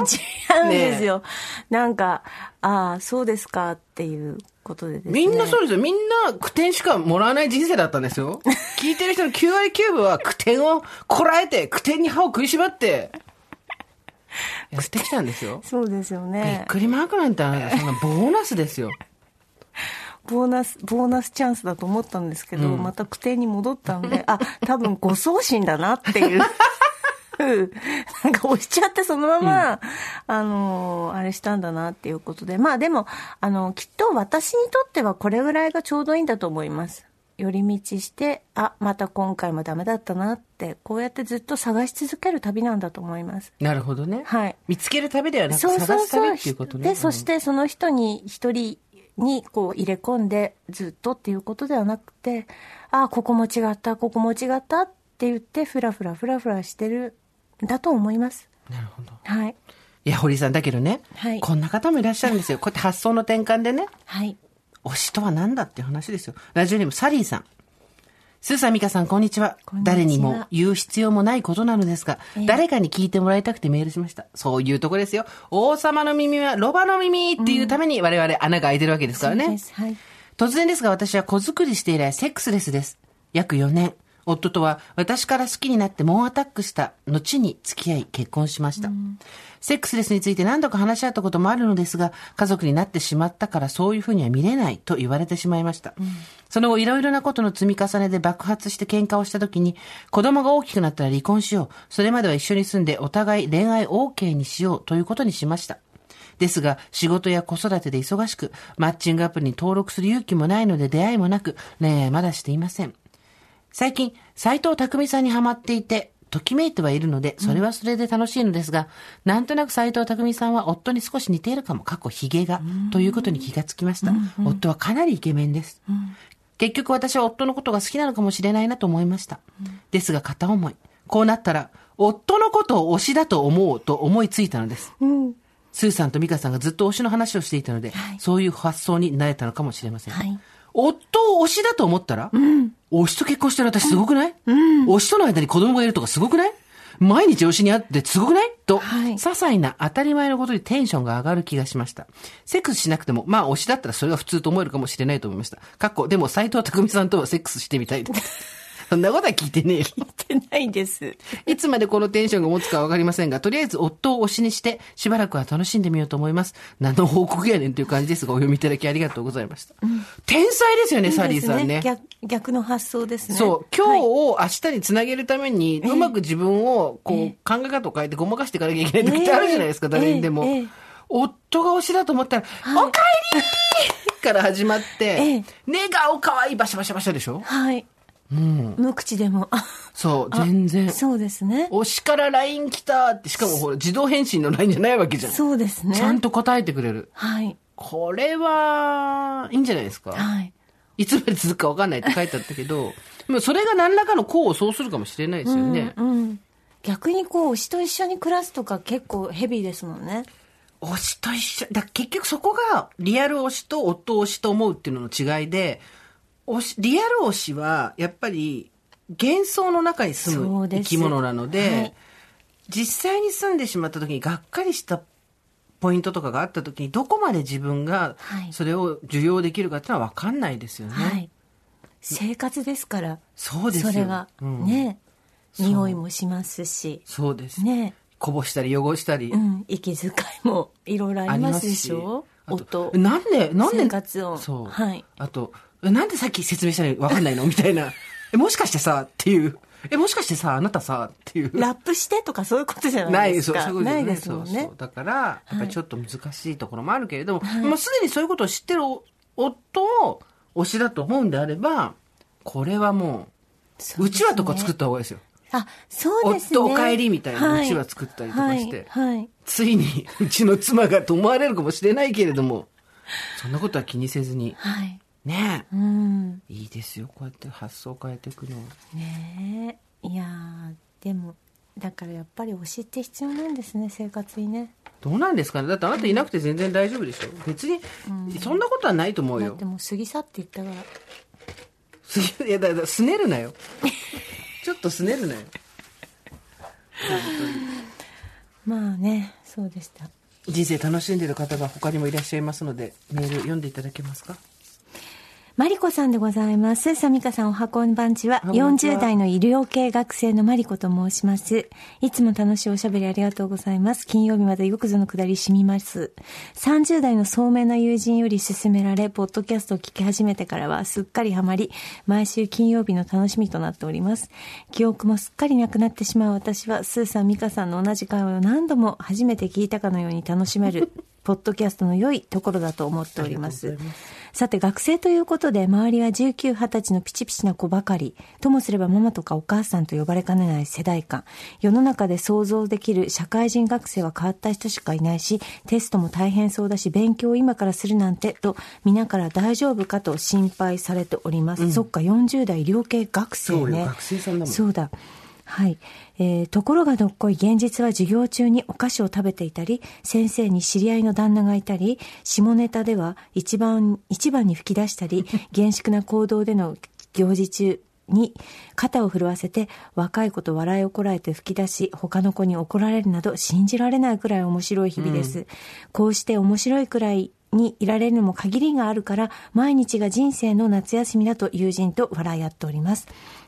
Speaker 3: 違うんですよ。なんか、ああ、そうですかっていうことでですね。
Speaker 2: みんなそうですよ。みんな苦点しかもらわない人生だったんですよ。聞いてる人の9割9分は苦点をこらえて、苦点に歯を食いしばって、やってきたんですよ。
Speaker 3: そうですよ
Speaker 2: びっ
Speaker 3: ね。
Speaker 2: くりマークなんてそんなボーナスですよ。
Speaker 3: ボーナス、ボーナスチャンスだと思ったんですけど、また苦点に戻ったんで、あ、多分誤送信だなっていう。なんか押しちゃってそのまま、あの、あれしたんだなっていうことで。まあでも、あの、きっと私にとってはこれぐらいがちょうどいいんだと思います。寄り道して、あ、また今回もダメだったなって、こうやってずっと探し続ける旅なんだと思います。
Speaker 2: なるほどね。
Speaker 3: はい。
Speaker 2: 見つける旅ではなく
Speaker 3: そう
Speaker 2: 探す
Speaker 3: そうそう。
Speaker 2: 旅っていうことね。
Speaker 3: で、そしてその人に一人にこう入れ込んでずっとっていうことではなくて、ああ、ここも違った、ここも違ったって言って、ふらふらふらふらしてるんだと思います。
Speaker 2: なるほど。
Speaker 3: はい。
Speaker 2: いや、堀さんだけどね、
Speaker 3: はい
Speaker 2: こんな方もいらっしゃるんですよ。こうやって発想の転換でね、
Speaker 3: はい。
Speaker 2: 推しとは何だっていう話ですよ。ラジオネームサリーさん。スーさん、ミカさん、こんにちは。誰にも言う必要もないことなのですが、
Speaker 3: ええ
Speaker 2: 誰かに聞いてもらいたくてメールしました。そういうとこですよ。王様の耳はロバの耳っていうために我々穴が開いてるわけですからね
Speaker 3: そうで。すはい。
Speaker 2: 突然ですが私は子作りして以来セックスレスです。約4年。夫とは私から好きになって猛アタックした後に付き合い結婚しました。セックスレスについて何度か話し合ったこともあるのですが、家族になってしまったからそういうふうには見れないと言われてしまいました。その後いろいろなことの積み重ねで爆発して喧嘩をした時に、子供が大きくなったら離婚しよう。それまでは一緒に住んでお互い恋愛 OK にしようということにしました。ですが、仕事や子育てで忙しく、マッチングアプリに登録する勇気もないので出会いもなく、恋愛まだしていません。最近、斎藤匠さんにハマっていて、ときめいてはいるので、それはそれで楽しいのですが、なんとなく斎藤匠さんは夫に少し似ているかも、過去ヒゲが、ということに気がつきました。夫はかなりイケメンです。結局私は夫のことが好きなのかもしれないなと思いました。ですが片思い。こうなったら、夫のことを推しだと思うと思いついたのです。
Speaker 3: うん。
Speaker 2: スーさんとミカさんがずっと推しの話をしていたので、そういう発想になれたのかもしれません。
Speaker 3: はい
Speaker 2: 夫を推しだと思ったら、推しと結婚してる私すごくない、推しとの間に子供がいるとかすごくない？毎日推しに会ってすごくない？と、
Speaker 3: はい。
Speaker 2: 些細な当たり前のことにテンションが上がる気がしました。セックスしなくても、まあ推しだったらそれが普通と思えるかもしれないと思いました。かっこ、でも斎藤匠さんとはセックスしてみたい。そんなことは聞いてねえよ。
Speaker 3: 言ってないです。
Speaker 2: いつまでこのテンションが持つかわかりませんが、とりあえず夫を推しにして、しばらくは楽しんでみようと思います。何の報告やねんという感じですが、お読みいただきありがとうございました。天才ですよね、サリーさんね。
Speaker 3: 逆逆の発想ですね。
Speaker 2: そう、今日
Speaker 3: はい
Speaker 2: を明日につなげるために、うまく自分を、こう、考え方を変えてごまかしていかなきゃいけない時ってあるじゃないですか、
Speaker 3: ええ
Speaker 2: 誰にでも
Speaker 3: ええ。
Speaker 2: 夫が推しだと思ったら、おかえりから始まって
Speaker 3: ええ、
Speaker 2: 寝顔かわいいバシャバシャバシャでしょ？
Speaker 3: はい。無口でも。あ
Speaker 2: そう、
Speaker 3: あ
Speaker 2: 全然。
Speaker 3: そうですね。
Speaker 2: 推しから LINE 来たって、しかもほら、自動返信の LINE じゃないわけじゃん。
Speaker 3: そうですね。
Speaker 2: ちゃんと答えてくれる。
Speaker 3: はい。
Speaker 2: これは、いいんじゃないですか？
Speaker 3: はい。
Speaker 2: いつまで続くかわかんないって書いてあったけど、でもそれが何らかの功を奏するかもしれないですよね。
Speaker 3: うん。逆にこう、推しと一緒に暮らすとか結構ヘビーですもんね。
Speaker 2: 推しと一緒。だ結局そこがリアル推しと夫推しと思うっていうのの違いで、推し、リアル推しはやっぱり幻想の中に住
Speaker 3: そ
Speaker 2: む生き物なので、
Speaker 3: はい
Speaker 2: 実際に住んでしまった時にがっかりしたポイントとかがあった時にどこまで自分が
Speaker 3: はい
Speaker 2: それを受容できるかっていうのは分かんないですよね。
Speaker 3: はい。生活ですから。
Speaker 2: そうですよ
Speaker 3: それが、
Speaker 2: うん
Speaker 3: ね。匂いもしますし。
Speaker 2: そうです。
Speaker 3: ね。
Speaker 2: こぼしたり汚したり。
Speaker 3: うん。息遣いもいろいろありますでしょ？音。
Speaker 2: なんで、なんで、
Speaker 3: 生活音
Speaker 2: そう。
Speaker 3: はい
Speaker 2: あと、えなんでさっき説明したのに分かんないの？みたいな。え、もしかしてさ、っていう。え、もしかしてさ、あなたさ、っていう。
Speaker 3: ラップしてとかそういうことじゃ
Speaker 2: な
Speaker 3: ないですか。
Speaker 2: そういうことじゃ
Speaker 3: ないですもんね
Speaker 2: そうそう。だから、やっぱりちょっと難しいところもあるけれども、もうすでにそういうことを知ってる夫を推しだと思うんであれば、これはもう、うちわとか作った方がいいですよ。
Speaker 3: あ、そうですね。
Speaker 2: 夫お帰りみたいな
Speaker 3: は
Speaker 2: うちわ作ったりとかして
Speaker 3: はい。はい
Speaker 2: ついに、うちの妻がと思われるかもしれないけれども、そんなことは気にせずに、
Speaker 3: はい。
Speaker 2: ねえ、
Speaker 3: うん。
Speaker 2: いいですよ、こうやって発想を変えていくのは。
Speaker 3: ねえ。いやーでも、だからやっぱり推しって必要なんですね、生活にね。
Speaker 2: どうなんですかねだってあなたいなくて全然大丈夫でしょ別に、そんなことはないと思うよ
Speaker 3: だって。もう過ぎ去って言ったから。
Speaker 2: す いや、だから、すねるなよ。ちょっとすねるなよ。
Speaker 3: まあね、そうでした。
Speaker 2: 人生楽しんでる方が他にもいらっしゃいますので、メール読んでいただけますか？
Speaker 3: マリコさんでございます。サミカさんおはこんばんちは。
Speaker 2: こんばんちは
Speaker 3: 40代の医療系学生のマリコと申します。いつも楽しいおしゃべりありがとうございます。金曜日までよくぞのくだり染みます。30代の聡明な友人より勧められ、ポッドキャストを聞き始めてからはすっかりハマり、毎週金曜日の楽しみとなっております。記憶もすっかりなくなってしまう私は、スーさん、ミカさんの同じ会話を何度も初めて聞いたかのように楽しめる、ポッドキャストの良いところだと思っておりますさて学生ということで周りは19、20歳のピチピチな子ばかり。ともすればママとかお母さんと呼ばれかねない世代間。世の中で想像できる社会人学生は変わった人しかいないし、テストも大変そうだし、勉強を今からするなんて、と皆から大丈夫かと心配されております。そっか、40代医療系学生ね。
Speaker 2: そうよ学生さんだもん
Speaker 3: そうだ。はい。えーところがどっこい現実は授業中にお菓子を食べていたり、先生に知り合いの旦那がいたり、下ネタでは一番、一番に吹き出したり、厳粛な行動での行事中に肩を震わせて若い子と笑いをこらえて吹き出し他の子に怒られるなど信じられないくらい面白い日々です、こうして面白いくらいにいられるのも限りがあるから毎日が人生の夏休みだと友人と笑い合っております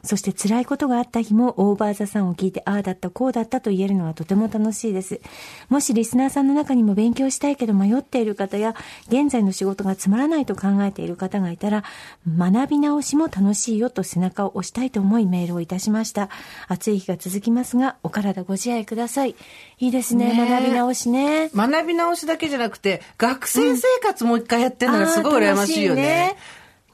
Speaker 3: そして辛いことがあった日もオーバーザさんを聞いてああだったこうだったと言えるのはとても楽しいです。もしリスナーさんの中にも勉強したいけど迷っている方や現在の仕事がつまらないと考えている方がいたら学び直しも楽しいよと背中を押したいと思いメールをいたしました。暑い日が続きますがお体ご自愛ください。いいですね
Speaker 2: ねえ。
Speaker 3: 学び直しね。
Speaker 2: 学び直しだけじゃなくて、学生生活もう一回やってるのがすごい羨ましいよね。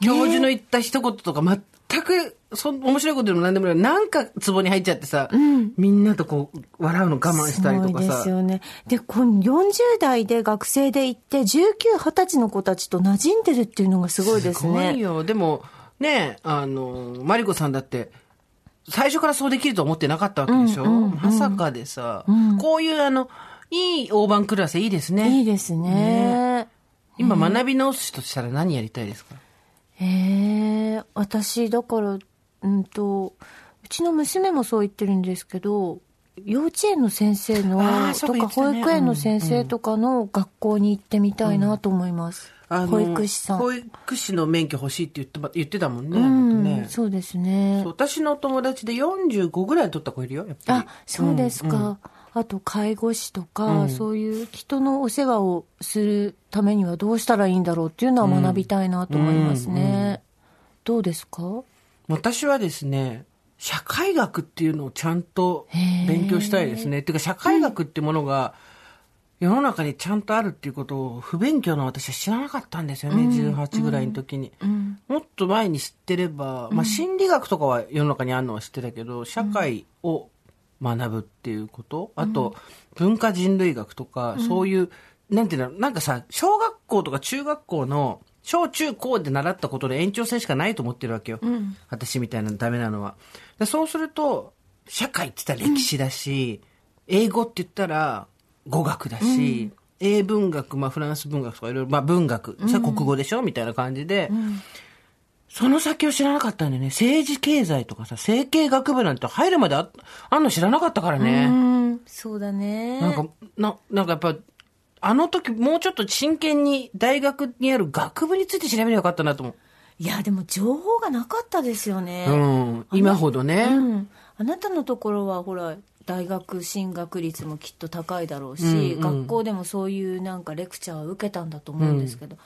Speaker 2: 教授の言った一言とか、ま、全く、そ面白いことでも何でもない。なんか壺に入っちゃってさ、みんなとこう、笑うの我慢したりとかさ
Speaker 3: すごいです。よね。で、この40代で学生で行って、19、20歳の子たちと馴染んでるっていうのがすごいです
Speaker 2: すごい
Speaker 3: ね。
Speaker 2: よ。でも、ね、あの、マリコさんだって、最初からそうできると思ってなかったわけでしょ、まさかでさ、こういうあの、いい大盤クラスいいですね。
Speaker 3: いいですね。
Speaker 2: 今学び直すとしたら何やりたいですか？
Speaker 3: へえ私だからうんとうちの娘もそう言ってるんですけど幼稚園の先生のとか保育園の先生とかの学校に行ってみたいなと思います、保育士さん。
Speaker 2: 保育士の免許欲しいって言ってま言ってたもんね。
Speaker 3: うん、
Speaker 2: ね。
Speaker 3: そうですね。
Speaker 2: 私の友達で45ぐらい取った子いるよ、やっぱり。
Speaker 3: あそうですか、あと介護士とか、そういう人のお世話をするためにはどうしたらいいんだろうっていうのは学びたいなと思いますね、どうですか？
Speaker 2: 私はですね、社会学っていうのをちゃんと勉強したいですね。っていうか、社会学ってものが、世の中にちゃんとあるっていうことを不勉強の私は知らなかったんですよね、18ぐらいの時に。もっと前に知ってれば、まあ心理学とかは世の中にあるのは知ってたけど、社会を学ぶっていうこと、あと文化人類学とか、そういう、なんていうの、なんかさ、小学校とか中学校の小中高で習ったことで延長線しかないと思ってるわけよ。私みたいなのダメなのは。でそうすると、社会って言ったら歴史だし、英語って言ったら語学だし、英文学、まあフランス文学とかいろいろ、まあ文学、それは国語でしょ？みたいな感じで、その先を知らなかったんだよね。政治経済とかさ、政経学部なんて入るまでああんの知らなかったからね。
Speaker 3: うんそうだね
Speaker 2: なんか、な、なんかやっぱ、あの時もうちょっと真剣に大学にある学部について調べればよかったなと思う。
Speaker 3: いやでも情報がなかったですよね、
Speaker 2: うん。今ほどね。
Speaker 3: うん、あなたのところはほら大学進学率もきっと高いだろうし、学校でもそういうなんかレクチャーを受けたんだと思うんですけど、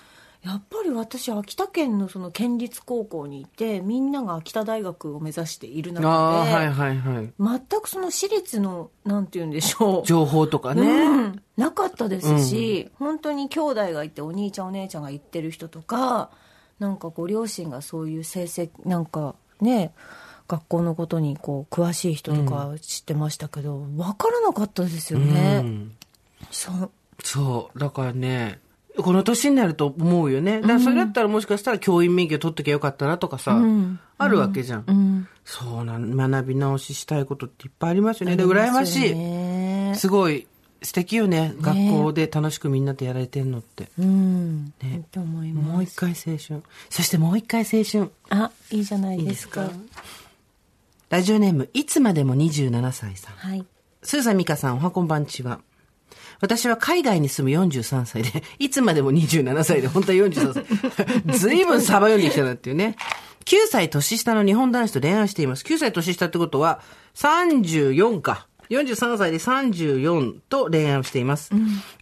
Speaker 3: やっぱり私秋田県のその県立高校にいてみんなが秋田大学を目指している中で、
Speaker 2: ああ、はいはいはい。
Speaker 3: 全くその私立のなんて言うんでしょう。
Speaker 2: 情報とかね。
Speaker 3: うん、なかったですし、本当に兄弟がいてお兄ちゃんお姉ちゃんが行ってる人とかなんかご両親がそういう成績なんかね学校のことにこう詳しい人とか知ってましたけど、分からなかったですよね、
Speaker 2: うん。
Speaker 3: そう。
Speaker 2: そう。だからね、この年になると思うよね。だからそれだったらもしかしたら教員免許取っときゃよかったなとかさ、あるわけじゃん。
Speaker 3: うん
Speaker 2: そうなん、学び直ししたいことっていっぱいありますよね。で、羨ましい。
Speaker 3: ね
Speaker 2: すごい素敵よね。学校で楽しくみんなとやられてるのって。
Speaker 3: うん、ね、と思います
Speaker 2: もう一回青春。そしてもう一回青春。
Speaker 3: あいいじゃないですか
Speaker 2: ラジオネーム、いつまでも27歳さん。
Speaker 3: はい
Speaker 2: スーさん、ミカさん、おはこんばんちは。私は海外に住む43歳で、いつまでも27歳で、本当は43歳。ずいぶんサバ読んできたなっていうね。9歳年下の日本男子と恋愛しています。9歳年下ってことは、34か。43歳で34と恋愛をしています。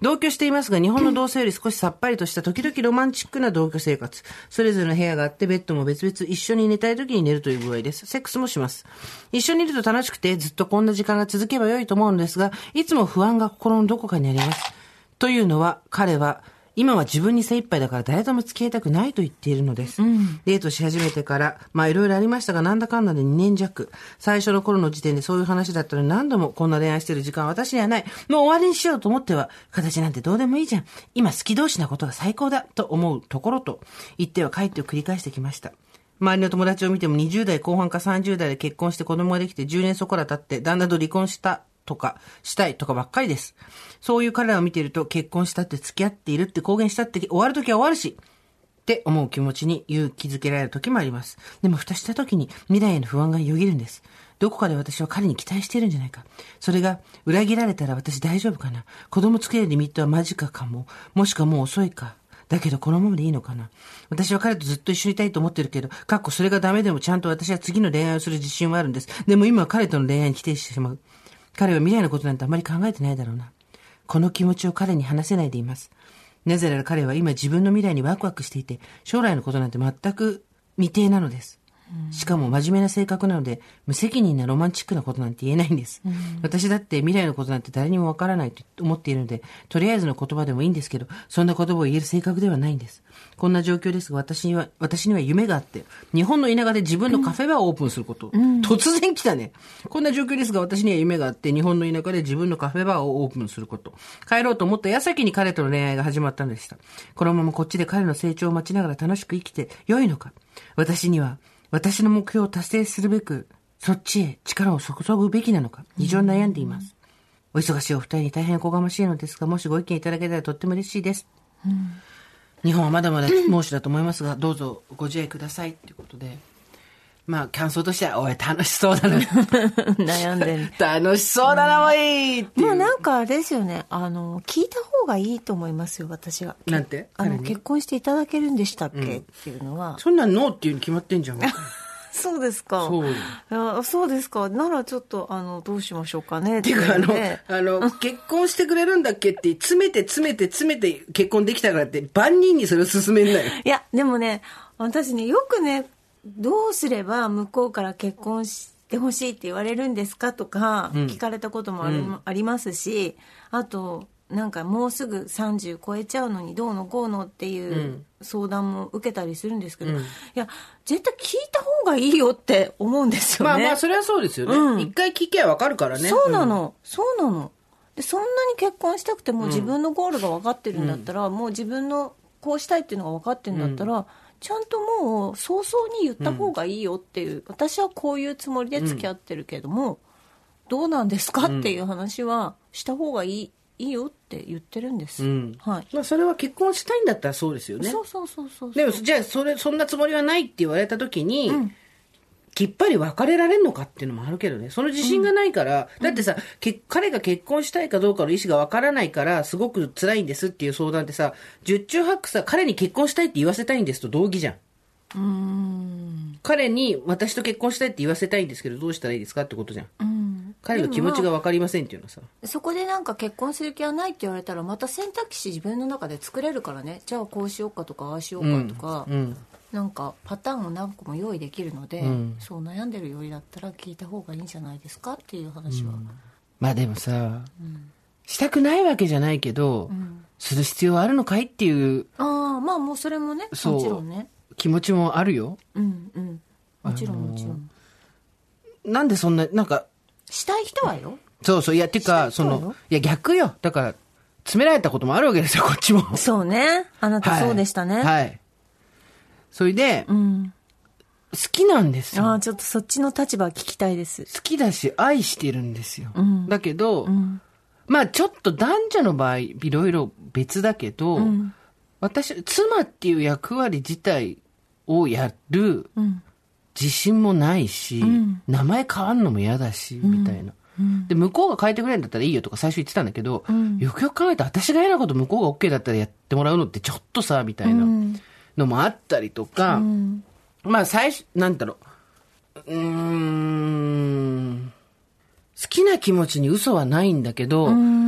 Speaker 2: 同居していますが、日本の同性より少しさっぱりとした時々ロマンチックな同居生活。それぞれの部屋があって、ベッドも別々一緒に寝たい時に寝るという具合です。セックスもします。一緒にいると楽しくて、ずっとこんな時間が続けば良いと思うのですが、いつも不安が心のどこかにあります。というのは、彼は、今は自分に精一杯だから誰とも付き合いたくないと言っているのです。デートし始めてから、まあいろいろありましたが、なんだかんだで2年弱。最初の頃の時点でそういう話だったのに何度もこんな恋愛してる時間は私にはない。もう終わりにしようと思っては、形なんてどうでもいいじゃん。今好き同士なことが最高だと思うところと言っては帰ってを繰り返してきました。周りの友達を見ても20代後半か30代で結婚して子供ができて10年そこら経って旦那と離婚したとか、したいとかばっかりです。そういう彼らを見ていると結婚したって付き合っているって公言したって終わる時は終わるし、って思う気持ちに勇気づけられる時もあります。でも蓋した時に未来への不安がよぎるんです。どこかで私は彼に期待しているんじゃないか。それが裏切られたら私大丈夫かな。子供作れるリミットは間近かも。もしくはもう遅いか。だけどこのままでいいのかな。私は彼とずっと一緒にいたいと思ってるけど、かっこそれがダメでもちゃんと私は次の恋愛をする自信はあるんです。でも今は彼との恋愛に否定してしまう。彼は未来のことなんてあまり考えてないだろうな。この気持ちを彼に話せないでいます。なぜなら彼は今自分の未来にワクワクしていて、将来のことなんて全く未定なのです。しかも真面目な性格なので、無責任なロマンチックなことなんて言えないんです。私だって未来のことなんて誰にもわからないと思っているので、とりあえずの言葉でもいいんですけど、そんな言葉を言える性格ではないんです。こんな状況ですが、私には、私には夢があって、日本の田舎で自分のカフェバーをオープンすること。突然来たね。こんな状況ですが、私には夢があって、日本の田舎で自分のカフェバーをオープンすること。帰ろうと思った矢先に彼との恋愛が始まったのでした。このままこっちで彼の成長を待ちながら楽しく生きて良いのか。私には、私の目標を達成するべく、そっちへ力を注ぐべきなのか、非常に悩んでいます。お忙しいお二人に大変おこがましいのですが、もしご意見いただけたらとっても嬉しいです。日本はまだまだ猛暑だと思いますが、どうぞご自愛くださいっていうことで。まあ、感想としては、おい、楽しそうだな。
Speaker 3: 悩んでる。
Speaker 2: 楽しそうだな、おいっていう
Speaker 3: まあなんかあれですよね。あの、聞いた方がいいと思いますよ、私は。
Speaker 2: なんて？
Speaker 3: あの、結婚していただけるんでしたっけ、っていうのは。
Speaker 2: そんなんノーっていうに決まってんじゃん。
Speaker 3: そうですか。
Speaker 2: そう
Speaker 3: そうですか。ならちょっと、あの、どうしましょうかね。
Speaker 2: っていうか、あの、
Speaker 3: ね
Speaker 2: あの、結婚してくれるんだっけって、詰めて詰めて詰めて結婚できたからって、万人にそれを勧めんなよ。
Speaker 3: いや、でもね、私ね、よくね、どうすれば向こうから結婚してほしいって言われるんですかとか、聞かれたこともあり,、ありますし、あと、なんかもうすぐ30超えちゃうのにどうのこうのっていう相談も受けたりするんですけど、いや、絶対聞いた方がいいよって思うんですよね。
Speaker 2: まあまあ、それはそうですよね。
Speaker 3: うん。
Speaker 2: 一回聞けばわかるからね。
Speaker 3: そうなの、そうなの。でそんなに結婚したくても自分のゴールが分かってるんだったら、もう自分のこうしたいっていうのが分かってるんだったら、ちゃんともう早々に言った方がいいよっていう、私はこういうつもりで付き合ってるけども、どうなんですかっていう話はした方がいいいいよって言ってるんです、
Speaker 2: うん。
Speaker 3: はい、
Speaker 2: まあ、それは結婚したいんだったらそうですよね。
Speaker 3: そうそうそうそう
Speaker 2: でも、じゃあ、それ、そんなつもりはないって言われた時に、きっぱり別れられんのかっていうのもあるけどね。その自信がないから、だってさ、け彼が結婚したいかどうかの意思がわからないから、すごく辛いんですっていう相談ってさ、十中八九さ、彼に結婚したいって言わせたいんですと同義じゃん。彼に私と結婚したいって言わせたいんですけど、どうしたらいいですかってことじゃん。
Speaker 3: うん
Speaker 2: 彼の気持ちがわかりませんっていうのはさ。
Speaker 3: そこでなんか結婚する気はないって言われたらまた選択肢自分の中で作れるからねじゃあこうしようかとかああしようかとか、
Speaker 2: うん。
Speaker 3: なんかパターンを何個も用意できるので、
Speaker 2: ん。
Speaker 3: そう悩んでるよりだったら聞いた方がいいんじゃないですかっていう話は、
Speaker 2: まあでもさ、したくないわけじゃないけど、する必要はあるのかいっていう。
Speaker 3: ああまあもうそれもね
Speaker 2: そう。
Speaker 3: もちろんね。
Speaker 2: 気持ちもあるよ。
Speaker 3: うんうん。もちろんもちろん。
Speaker 2: なんでそんな、なんか、
Speaker 3: したい人はよ。
Speaker 2: そうそう、いや、てか、そ
Speaker 3: したい人はよ。
Speaker 2: の、いや、逆よ。だから、詰められたこともあるわけですよ、こっちも。
Speaker 3: そうね。あなた
Speaker 2: はい
Speaker 3: そうでしたね、
Speaker 2: はい。それで、好
Speaker 3: うん
Speaker 2: きなんですよ。
Speaker 3: ああちょっとそっちの立場聞きたいです。
Speaker 2: 好きだし、愛してるんですよ。
Speaker 3: ん。
Speaker 2: だけど、
Speaker 3: ん。
Speaker 2: まあちょっと男女の場合、いろいろ別だけど、
Speaker 3: ん。
Speaker 2: 私、妻っていう役割自体をやる
Speaker 3: うん。
Speaker 2: 自信もないし、
Speaker 3: ん。
Speaker 2: 名前変わんのも嫌だし、みたいな。で、向こうが変えてくれるんだったらいいよとか最初言ってたんだけど、
Speaker 3: ん。
Speaker 2: よくよく考えたら私が嫌なこと向こうが OK だったらやってもらうのってちょっとさ、みたいなのもあったりとか、
Speaker 3: うん
Speaker 2: まあ最初、なんだろう。うーん。好きな気持ちに嘘はないんだけど、
Speaker 3: うん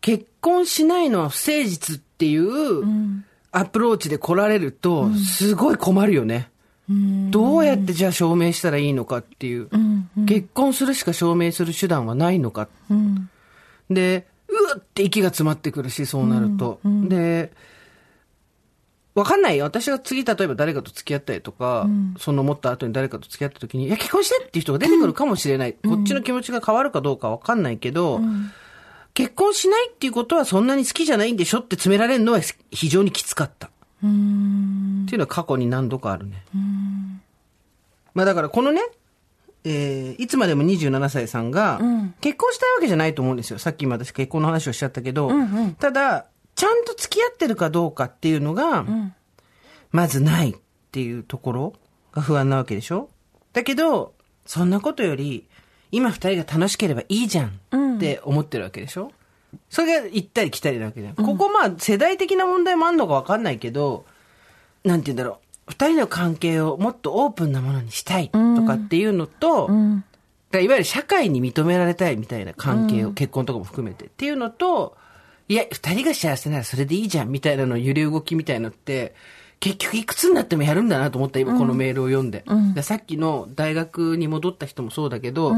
Speaker 2: 結婚しないのは不誠実っていうアプローチで来られると、すごい困るよね。どうやってじゃあ証明したらいいのかっていう。結婚するしか証明する手段はないのか。
Speaker 3: うん
Speaker 2: で、うわって息が詰まってくるし、そうなると。で、わかんないよ。私が次、例えば誰かと付き合ったりとか、その思った後に誰かと付き合った時に、いや、結婚してっていう人が出てくるかもしれない。こっちの気持ちが変わるかどうかわかんないけど、結婚しないっていうことはそんなに好きじゃないんでしょって詰められるのは非常にきつかった。っていうのは過去に何度かあるね。まあだからこのね、えーいつまでも27歳さんが、結婚したいわけじゃないと思うんですよ。さっき今私結婚の話をしちゃったけど、ただ、ちゃんと付き合ってるかどうかっていうのが、まずないっていうところが不安なわけでしょ？だけど、そんなことより、今二人が楽しければいいじゃんって思ってるわけでしょ、それが行ったり来たりなわけじゃん。ここまあ世代的な問題もあんのかわかんないけど、なんて言うんだろう？二人の関係をもっとオープンなものにしたいとかっていうのと、いわゆる社会に認められたいみたいな関係を、結婚とかも含めてっていうのと、いや、二人が幸せならそれでいいじゃんみたいなの揺れ動きみたいのって、結局いくつになってもやるんだなと思った、今このメールを読んで。でさっきの大学に戻った人もそうだけど、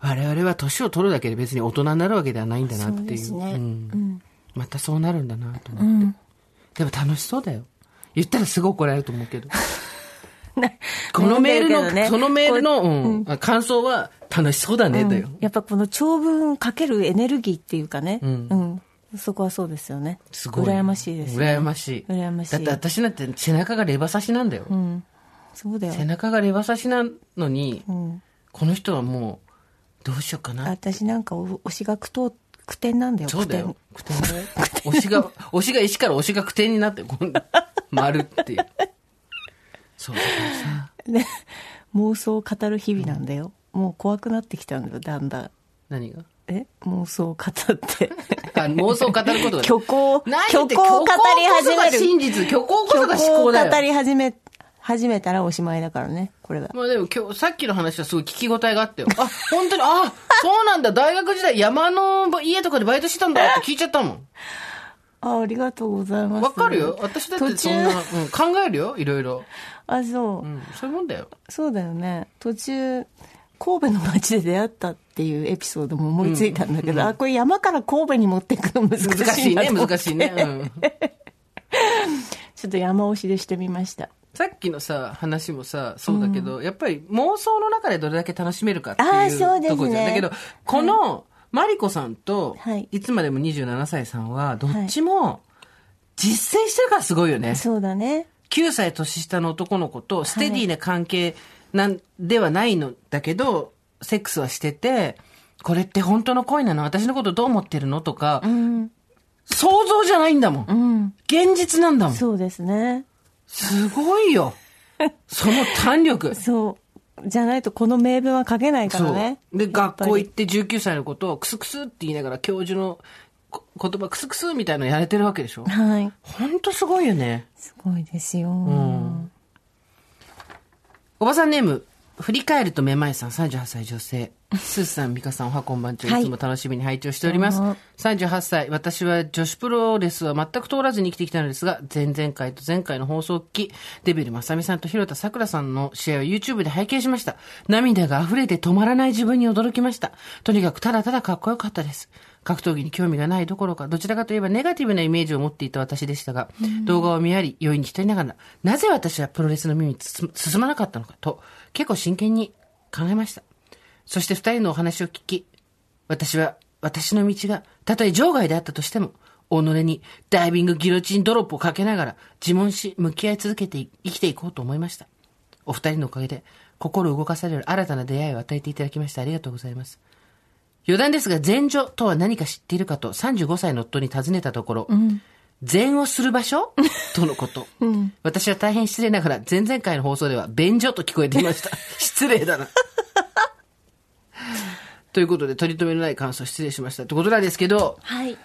Speaker 2: 我々は年を取るだけで別に大人になるわけではないんだなっていう。
Speaker 3: そうね。
Speaker 2: ん。またそうなるんだなと思って。でも楽しそうだよ。言ったらすごい怒られると思うけど。このメールの、
Speaker 3: ね。
Speaker 2: そのメールの、うん。感想は楽しそうだね、だよ。
Speaker 3: やっぱこの長文かけるエネルギーっていうかね、
Speaker 2: う
Speaker 3: うんん、そこはそうですよね。
Speaker 2: すごい。
Speaker 3: 羨ましいです、ね。
Speaker 2: 羨ましい。
Speaker 3: 羨ましい。
Speaker 2: だって私なんて背中がレバ刺しなんだよ。
Speaker 3: うん。そうだよ。
Speaker 2: 背中がレバ刺しなのに、
Speaker 3: うん。
Speaker 2: この人はもう、どうしようかな。
Speaker 3: 私なんかお推しが苦闘苦点なんだよ。
Speaker 2: そうだよ。苦点だよ。推しが、推しが石から推しが苦点になって、今度、丸っていう。そうだからさ。
Speaker 3: ね。妄想を語る日々なんだよ。もう怖くなってきたんだよ、だんだん。
Speaker 2: 何が？
Speaker 3: え妄想を語って。
Speaker 2: あ妄想を語ることが。
Speaker 3: 虚構、虚構を語り始める。
Speaker 2: 真実。虚構こそが思考だよ。
Speaker 3: 語り始め、始めたらおしまいだからね、これが。
Speaker 2: まあでも今日、さっきの話はすごい聞き応えがあったよ。あ、本当に、あ、そうなんだ。大学時代山の家とかでバイトしてたんだって聞いちゃったもん。
Speaker 3: あ、ありがとうございます。
Speaker 2: わかるよ。私だってそんな、うん、考えるよ。いろいろ。
Speaker 3: あ、そう。
Speaker 2: うん、そういうもんだよ。
Speaker 3: そうだよね途中神戸の街で出会ったっていうエピソードも思いついたんだけど、あこれ山から神戸に持っていくの難しい
Speaker 2: ね、難しいね。うん。
Speaker 3: ちょっと山押しでしてみました。
Speaker 2: さっきのさ、話もさ、そうだけど、やっぱり妄想の中でどれだけ楽しめるかっていうとこじゃん。だけど、この、マリコさんと、
Speaker 3: はい。
Speaker 2: いつまでも27歳さんは、どっちも、実践してるからすごいよね。
Speaker 3: そうだね。
Speaker 2: 9歳年下の男の子とステディな関係なんではないのだけど、セックスはしてて、これって本当の恋なの？私のことどう思ってるの？とか、
Speaker 3: うん
Speaker 2: 想像じゃないんだもん。
Speaker 3: うん
Speaker 2: 現実なんだもん。
Speaker 3: そうですね
Speaker 2: すごいよ。その弾力。
Speaker 3: そうじゃないとこの名文は書けないからね。
Speaker 2: で、学校行って19歳のことをクスクスって言いながら教授のこ言葉クスクスみたいなのやれてるわけでしょ？
Speaker 3: はい
Speaker 2: ほんとすごいよね。
Speaker 3: すごいですよ、
Speaker 2: んおばさんネーム、振り返るとめまいさん、38歳女性。スーさん、美香さん、おはこんばんちは。
Speaker 3: はい
Speaker 2: いつも楽しみに拝聴しております。
Speaker 3: どうも
Speaker 2: 38歳、私は女子プロレスは全く通らずに生きてきたのですが、前々回と前回の放送を聞き、デビルまさみさんと広田さくらさんの試合を YouTube で拝見しました。涙が溢れて止まらない自分に驚きました。とにかくただただかっこよかったです。格闘技に興味がないどころか、どちらかといえばネガティブなイメージを持っていた私でしたが、動画を見やり、余韻に浸りながら、なぜ私はプロレスの耳に進進まなかったのかと、結構真剣に考えました。そして二人のお話を聞き、私は、私の道が、たとえ場外であったとしても、己にダイビングギロチンドロップをかけながら自問し、向き合い続けてい生きていこうと思いました。お二人のおかげで、心動かされる新たな出会いを与えていただきましてありがとうございます。余談ですが、前女とは何か知っているかと35歳の夫に尋ねたところ、禅をする場所？とのこと。私は大変失礼ながら、前々回の放送では、便所と聞こえていました。失礼だな。ということで、取り留めのない感想失礼しました。ってことなんですけど、
Speaker 3: はい。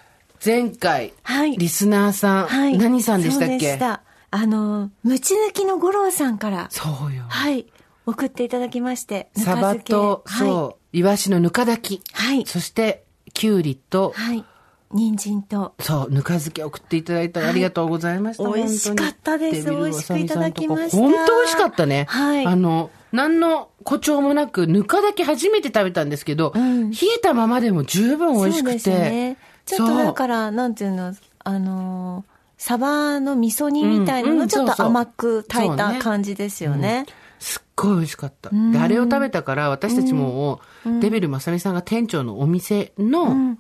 Speaker 2: 前回、
Speaker 3: はい。
Speaker 2: リスナーさん、
Speaker 3: はい。
Speaker 2: 何さんでしたっけ？
Speaker 3: した。あのムチ抜きの五郎さんから
Speaker 2: そうよ。
Speaker 3: はい。送っていただきまして
Speaker 2: サバと、そう、イワシのぬか炊き。
Speaker 3: はい。
Speaker 2: そして、きゅうりと、
Speaker 3: はい、はい、人参と。
Speaker 2: そう、ぬか漬け送っていただいたらありがとうございました。
Speaker 3: はい美味しかったです。美味しくいただきました。
Speaker 2: 本当美味しかったね。
Speaker 3: はい。
Speaker 2: あの、何の誇張もなく、ぬかだけ初めて食べたんですけど、
Speaker 3: ん。
Speaker 2: 冷えたままでも十分美味しくて。
Speaker 3: そうですね。ちょっとだからなんていうのあのーサバの味噌煮みたいな
Speaker 2: うんう
Speaker 3: のちょっと甘く炊いた感じですよね。
Speaker 2: すっごい美味しかった。で、あれを食べたから、私たちも、デビルまさみさんが店長のお店の、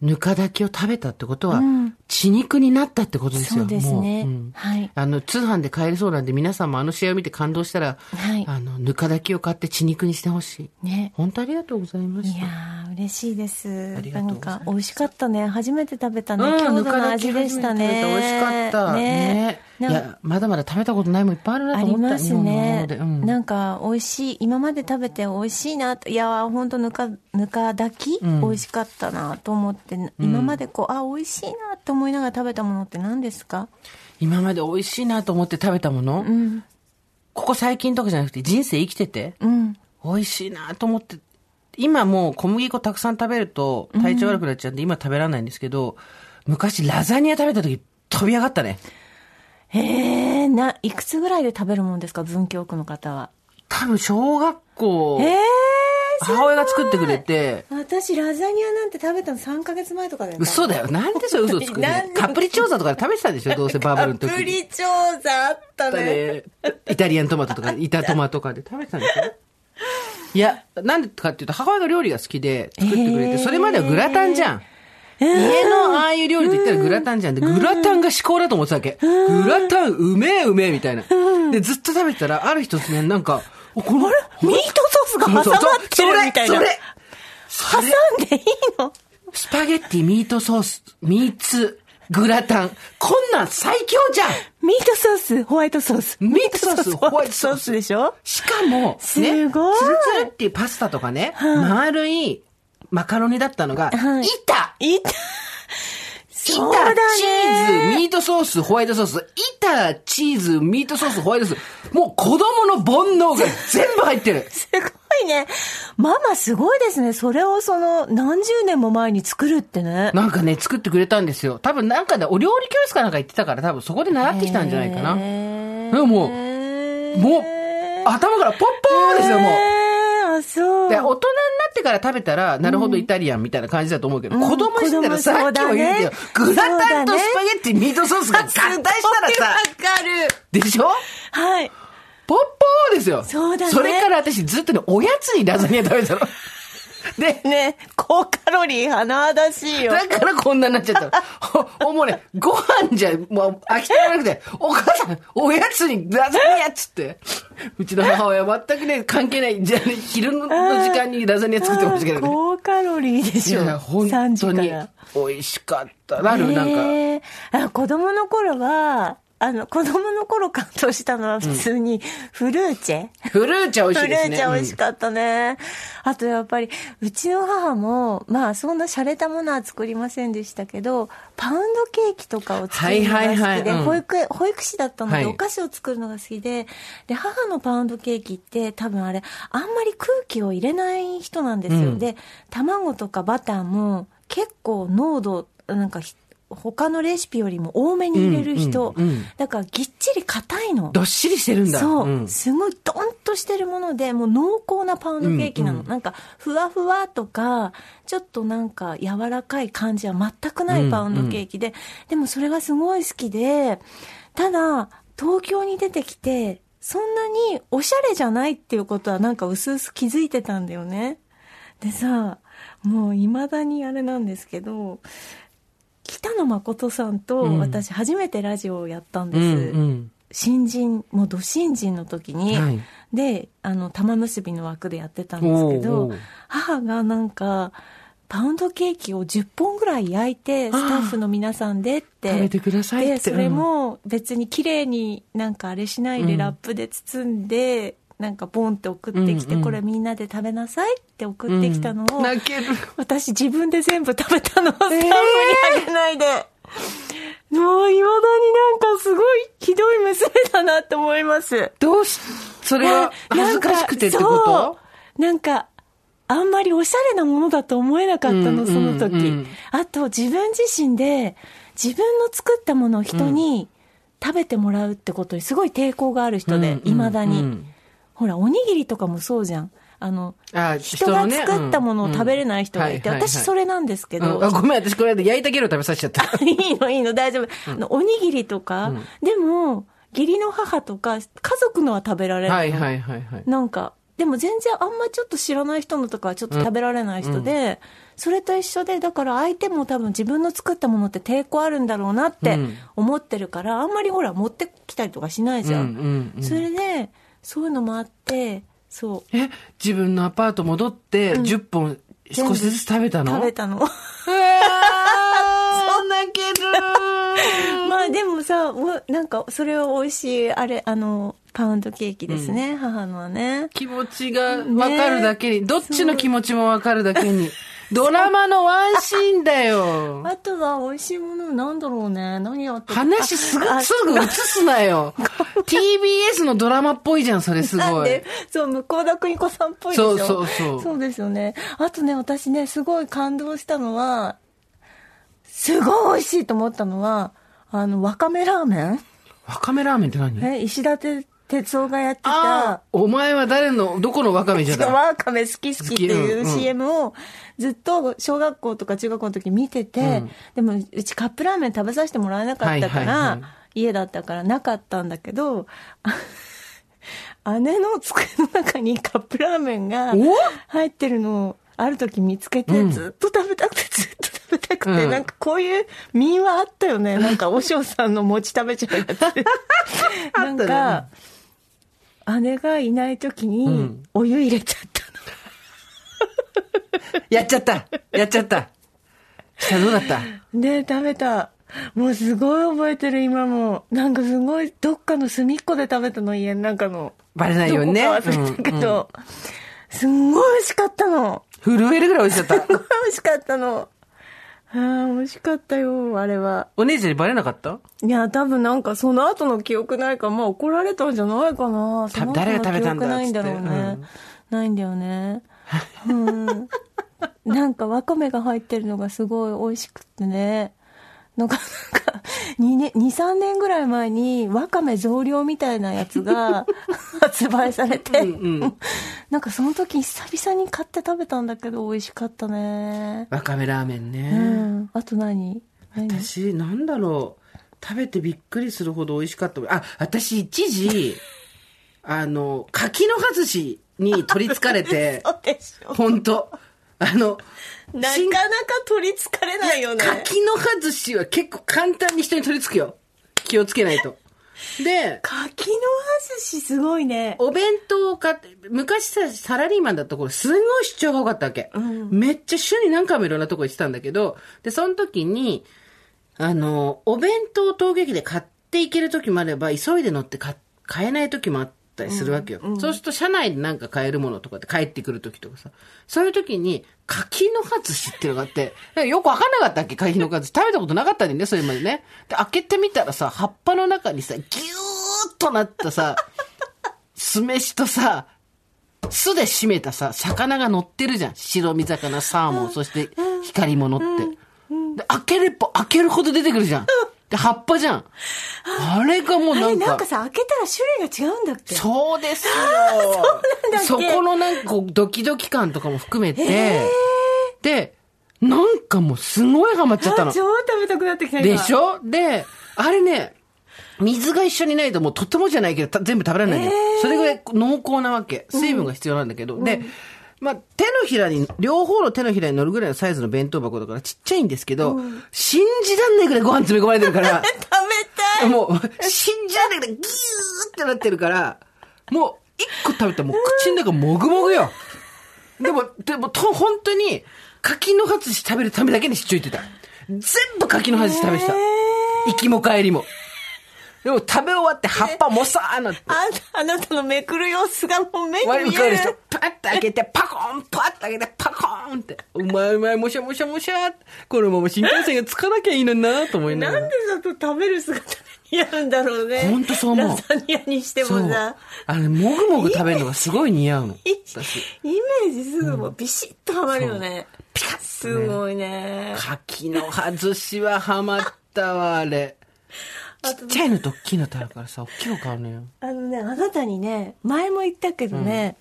Speaker 2: ぬか炊きを食べたってことは、血肉になったってことですよ。
Speaker 3: そうですね。
Speaker 2: もう。うん。
Speaker 3: はい。
Speaker 2: あの、通販で買えるそうなんで、皆さんもあの試合を見て感動したら、
Speaker 3: はい。
Speaker 2: あの、ぬか炊きを買って血肉にしてほしい。
Speaker 3: ね。
Speaker 2: 本当ありがとうございました。
Speaker 3: いやー嬉しいです。
Speaker 2: ありがとうございます。
Speaker 3: なんか美味しかったね。初めて食べたね、
Speaker 2: うん、
Speaker 3: 郷土の味でしたね。
Speaker 2: 美味しかった。ねいや、まだまだ食べたことないもんいっぱいあるな
Speaker 3: あ
Speaker 2: と思った。
Speaker 3: りますね。
Speaker 2: うん。
Speaker 3: なんか美味しい今まで食べて美味しいなといやー本当ぬかぬか炊き、
Speaker 2: ん
Speaker 3: 美味しかったなと思って今までこうあ美味しいなと思いながら食べたものって何ですか？
Speaker 2: 今まで美味しいなと思って食べたもの、
Speaker 3: うん
Speaker 2: ここ最近とかじゃなくて人生生きてて、
Speaker 3: うん
Speaker 2: 美味しいなと思って、今もう小麦粉たくさん食べると体調悪くなっちゃうんで、今食べられないんですけど、昔ラザニア食べた時飛び上がったね。
Speaker 3: へえ、な、いくつぐらいで食べるもんですか、文京区の方は？
Speaker 2: 多分小学校、
Speaker 3: ええ
Speaker 2: 母親が作ってくれて、
Speaker 3: 私、ラザニアなんて食べたの3ヶ月前とかだよ。
Speaker 2: 嘘だよ。なんでそれ 嘘つくの？カプリチョーザとかで食べてたでしょ？どうせバブルの時に。
Speaker 3: カプリチョーザあったね。
Speaker 2: ねイタリアントマトとか、板トマとかで食べてたんでしょいや、なんでかっていうと、母親が料理が好きで作ってくれて、それまではグラタンじゃん。家のああいう料理と言ったらグラタンじゃん。で、グラタンが至高だと思ってたわけ。グラタンうめえうめえみたいな。で、ずっと食べてたら、ある日突然なんか、おこの、
Speaker 3: ミートソースが挟まってるみたいな。
Speaker 2: それそれ
Speaker 3: 挟んでいいの？
Speaker 2: スパゲッティ、ミートソース、ミーツ、グラタン。こんなん最強じゃん
Speaker 3: ミートソース、ホワイトソース。
Speaker 2: ミートソースホワイトソース
Speaker 3: でしょ？
Speaker 2: しかも、ね、
Speaker 3: すごい
Speaker 2: ツルツルっていうパスタとかね、丸いマカロニだったのが、
Speaker 3: はい
Speaker 2: 板
Speaker 3: いた。そう
Speaker 2: 板、
Speaker 3: だ
Speaker 2: チーズ、
Speaker 3: ね。
Speaker 2: ミートソース、ホワイトソース、板、チーズ、ミートソース、ホワイトソース。もう子供の煩悩が全部入ってる。
Speaker 3: すごいね。ママすごいですね。それをその何十年も前に作るってね。
Speaker 2: なんかね、作ってくれたんですよ。多分なんかで、お料理教室かなんか行ってたから、多分そこで習ってきたんじゃないかな。でももうもう、頭からポッポーですよ、もう。
Speaker 3: そう。
Speaker 2: で、大人になってから食べたら、なるほどイタリアンみたいな感じだと思うけど、子供にしたらさっきも言うけど、グラタンとスパゲッティ、ミートソースが合体したらさ、
Speaker 3: わかる。
Speaker 2: でしょ？
Speaker 3: はい。
Speaker 2: ポッポーですよ。
Speaker 3: そうだね
Speaker 2: それから私ずっとね、おやつにラザニア食べてたの。で、
Speaker 3: ね、高カロリー、甚だしいよ。
Speaker 2: だからこんなになっちゃったの。ほもうね、ご飯じゃ、もう飽き足らなくて、お母さん、おやつにラザニアっつって。うちの母親は全くね、関係ない。じゃ昼の時間にラザニア作ってましたけどね。
Speaker 3: 高カロリーで
Speaker 2: い
Speaker 3: しょ。
Speaker 2: や、本
Speaker 3: 3時
Speaker 2: 当に。美味しかった。なる、なんか。
Speaker 3: あ子供の頃は、あの、子供の頃感動したのは普通にフルーチェ、
Speaker 2: フルーチェ美味しいですね。
Speaker 3: フルーチェ美味しかったね。あとやっぱり、うちの母も、まあそんな洒落たものは作りませんでしたけど、パウンドケーキとかを作るのが好きで、
Speaker 2: はいはい。はいうん。
Speaker 3: 保育、保育士だったので、
Speaker 2: はい。
Speaker 3: お菓子を作るのが好きで、で、母のパウンドケーキって多分あれ、あんまり空気を入れない人なんですよ。
Speaker 2: うん。
Speaker 3: で、卵とかバターも結構濃度、なんかひ他のレシピよりも多めに入れる人。
Speaker 2: うんうんうん
Speaker 3: だからぎっちり硬いの。
Speaker 2: どっしりしてるんだ。
Speaker 3: そう、
Speaker 2: ん
Speaker 3: すごいドンとしてるもので、もう濃厚なパウンドケーキなの。
Speaker 2: うんうん
Speaker 3: なんか、ふわふわとか、ちょっとなんか柔らかい感じは全くないパウンドケーキで、でもそれがすごい好きで、ただ、東京に出てきて、そんなにおしゃれじゃないっていうことはなんか薄々気づいてたんだよね。でさ、もう未だにあれなんですけど、北野誠さんと
Speaker 2: うん。
Speaker 3: 私初めてラジオをやったんです。
Speaker 2: うんうん。
Speaker 3: 新人、もうど新人の時に、
Speaker 2: はい。
Speaker 3: で、あの、玉結びの枠でやってたんですけど
Speaker 2: う、
Speaker 3: 母がなんか、パウンドケーキを10本ぐらい焼いて、スタッフの皆さんでって。
Speaker 2: 食べてくださいって。
Speaker 3: で、それも別に綺麗になんかあれしないでラップで包んで、なんかボンって送ってきて、
Speaker 2: うんうん。
Speaker 3: これみんなで食べなさいって送ってきたのを、
Speaker 2: 泣ける。
Speaker 3: 私自分で全部食べたのをスタッフにあげないで。もう、未だになんかすごいひどい娘だなって思います。
Speaker 2: どうし、それは恥ずかしくてってこ
Speaker 3: なんか
Speaker 2: と
Speaker 3: そうなんか、あんまりおしゃれなものだと思えなかったの、
Speaker 2: うん
Speaker 3: その時、
Speaker 2: うんうん。
Speaker 3: あと、自分自身で、自分の作ったものを人に食べてもらうってことにすごい抵抗がある人で、
Speaker 2: うん
Speaker 3: 未だに、
Speaker 2: うん
Speaker 3: ほら、おにぎりとかもそうじゃん。あの、
Speaker 2: あ
Speaker 3: 人が作ったものを食べれない人がいて、私それなんですけど、
Speaker 2: うん。あごめん、私これで焼いたゲロ食べさせちゃった。
Speaker 3: いいのいいの大丈夫、あのおにぎりとか、
Speaker 2: うん。
Speaker 3: でも義理の母とか家族のは食べられるの、
Speaker 2: はいはいはいはい。
Speaker 3: なんかでも全然あんまちょっと知らない人のとかはちょっと食べられない人で、それと一緒でだから相手も多分自分の作ったものって抵抗あるんだろうなって
Speaker 2: うん
Speaker 3: 思ってるから、あんまりほら持ってきたりとかしないじゃん。それでそういうのもあってそう。
Speaker 2: え、自分のアパート戻って10本少しずつ食べたの？
Speaker 3: 食べたの。
Speaker 2: う。わー泣ける。
Speaker 3: まあでもさ、おなんかそれは美味しい、あれ、あの、パウンドケーキですね、母のはね。
Speaker 2: 気持ちがわかるだけに、どっちの気持ちもわかるだけに。ドラマのワンシーンだよ。
Speaker 3: あとは美味しいものなんだろうね。何やって
Speaker 2: 話すぐ、
Speaker 3: あ
Speaker 2: すぐ映すなよ。TBS のドラマっぽいじゃん、それすごい。
Speaker 3: そう、向田邦子さんっぽいでしょ。
Speaker 2: そうそうそう
Speaker 3: そうですよね。あとね、私ね、すごい感動したのは、すごい美味しいと思ったのは、あの、わかめラーメン
Speaker 2: わかめラーメンって何？
Speaker 3: え、石田哲夫がやって
Speaker 2: あ
Speaker 3: た
Speaker 2: あ、お前は誰の、どこのわかめじゃだ
Speaker 3: わかめ好き好きっていう
Speaker 2: 好きうんうん
Speaker 3: CM をずっと小学校とか中学校の時見てて、でもうちカップラーメン食べさせてもらえなかったから、
Speaker 2: はいはいはい
Speaker 3: 家だったからなかったんだけど、あ姉の机の中にカップラーメンが
Speaker 2: お
Speaker 3: 入ってるのをある時見つけて、
Speaker 2: うん
Speaker 3: ずっと食べたくてずっと食べたくて、
Speaker 2: うん
Speaker 3: なんかこういう民話あったよね。なんか、おしょうさんの餅食べちゃうやつ。なん
Speaker 2: ね
Speaker 3: か、姉がいない時
Speaker 2: う
Speaker 3: に
Speaker 2: ん
Speaker 3: お湯入れちゃっ。
Speaker 2: やっちゃったやっちゃったしたらどうだった？
Speaker 3: で、食べた。もうすごい覚えてる今も。なんかすごい、どっかの隅っこで食べたの、家の中の。
Speaker 2: バレないようにね。
Speaker 3: どこか忘れたけ
Speaker 2: うんうん
Speaker 3: ど、すんごい美味しかったの。
Speaker 2: 震えるぐらい美味しかった。
Speaker 3: すごい美味しかったの。ああ、美味しかったよ、あれは。
Speaker 2: お姉ちゃんにバレなかった？
Speaker 3: いや、多分なんかその後の記憶ないから、まあ怒られたんじゃないかな。
Speaker 2: 誰が食べたんだ
Speaker 3: ないんだろうね。
Speaker 2: ん
Speaker 3: ないんだよね。うん。なんかわかめが入ってるのがすごい美味しくってね。なんか、なんか、2年、2、3年ぐらい前に、わかめ増量みたいなやつが 発売されて、
Speaker 2: うんうん
Speaker 3: なんかその時久々に買って食べたんだけど美味しかったね。
Speaker 2: わかめラーメンね。
Speaker 3: うん。あと何？何？
Speaker 2: 私、なんだろう。食べてびっくりするほど美味しかった。あ、私一時、あの、柿の葉寿司に取りつかれて、
Speaker 3: そうでしょ。
Speaker 2: ほんと。あの、
Speaker 3: なか
Speaker 2: 新
Speaker 3: なか取りつかれないよね。
Speaker 2: 柿の葉寿司は結構簡単に人に取りつくよ。気をつけないと。で、
Speaker 3: 柿の葉寿司すごいね。
Speaker 2: お弁当を買って、昔さ、サラリーマンだった頃、すごい出張が多かったわけ。めっちゃ週に何回もいろんなとこ行ってたんだけど、で、その時に、あの、お弁当を陶芸機で買っていける時もあれば、急いで乗って買買えない時もあったりするわけよ。そうすると、車内でなんか買えるものとかって帰ってくる時とかさ、そういう時に、柿の葉寿司っていうのがあって、よくわかんなかったっけ？柿の葉寿司。食べたことなかったんだよね、それまでね。で、開けてみたらさ、葉っぱの中にさ、ギューッとなったさ、酢飯とさ、酢で締めたさ、魚が乗ってるじゃん。白身魚、サーモン、そして光り物って。で、開ければ開けるほど出てくるじゃん。で、葉っぱじゃん。あれがもう
Speaker 3: あ
Speaker 2: なんか
Speaker 3: れなんか、さ、開けたら種類が違うんだっけ？
Speaker 2: そうですよ。
Speaker 3: だっけ？
Speaker 2: そこのなんかこうドキドキ感とかも含めて、で、なんかもうすごいハマっちゃったの。
Speaker 3: あ超食べたくなってきた今
Speaker 2: でしょ？で、あれね、水が一緒にないともうとてもじゃないけどた全部食べられないんだよ。それぐらい濃厚なわけ。水分が必要なんだけど。で、まあ、手のひらに、両方の手のひらに乗るぐらいのサイズの弁当箱だからちっちゃいんですけど、信じらんないぐらいご飯詰め込まれてるから、
Speaker 3: 食べたい
Speaker 2: もう、信じらんないぐらいギューってなってるから、もう、一個食べたらもう口の中もぐもぐよ。でも、でも、と、本当に、柿の葉寿司食べるためだけに出張行ってた。全部柿の葉寿司食べてた。行きも帰りも。でも食べ終わって葉っぱもさーなって。
Speaker 3: ああなたのめくる様子がもう目に見える
Speaker 2: 帰る。パッと開けて、パコーンパッと開けて、パコーンって。うまいうまい、もしゃもしゃもしゃこのまま新幹線がつかなきゃいいのになと思いながら
Speaker 3: なんで。だと食べる姿にやるんだろうね
Speaker 2: ほんとそう思う
Speaker 3: ラザニアにしてもさ。
Speaker 2: あれ、もぐもぐ食べるのがすごい似合うの。
Speaker 3: イ
Speaker 2: 私。
Speaker 3: メージすぐもうビシッとはまるよね、
Speaker 2: ピカッ
Speaker 3: すごいね
Speaker 2: 柿の葉寿司はハマったわ、あれ。ちっちゃいのと大きいのとあるからさ、大きいの買うのよ。
Speaker 3: あのねあなたにね前も言ったけどね、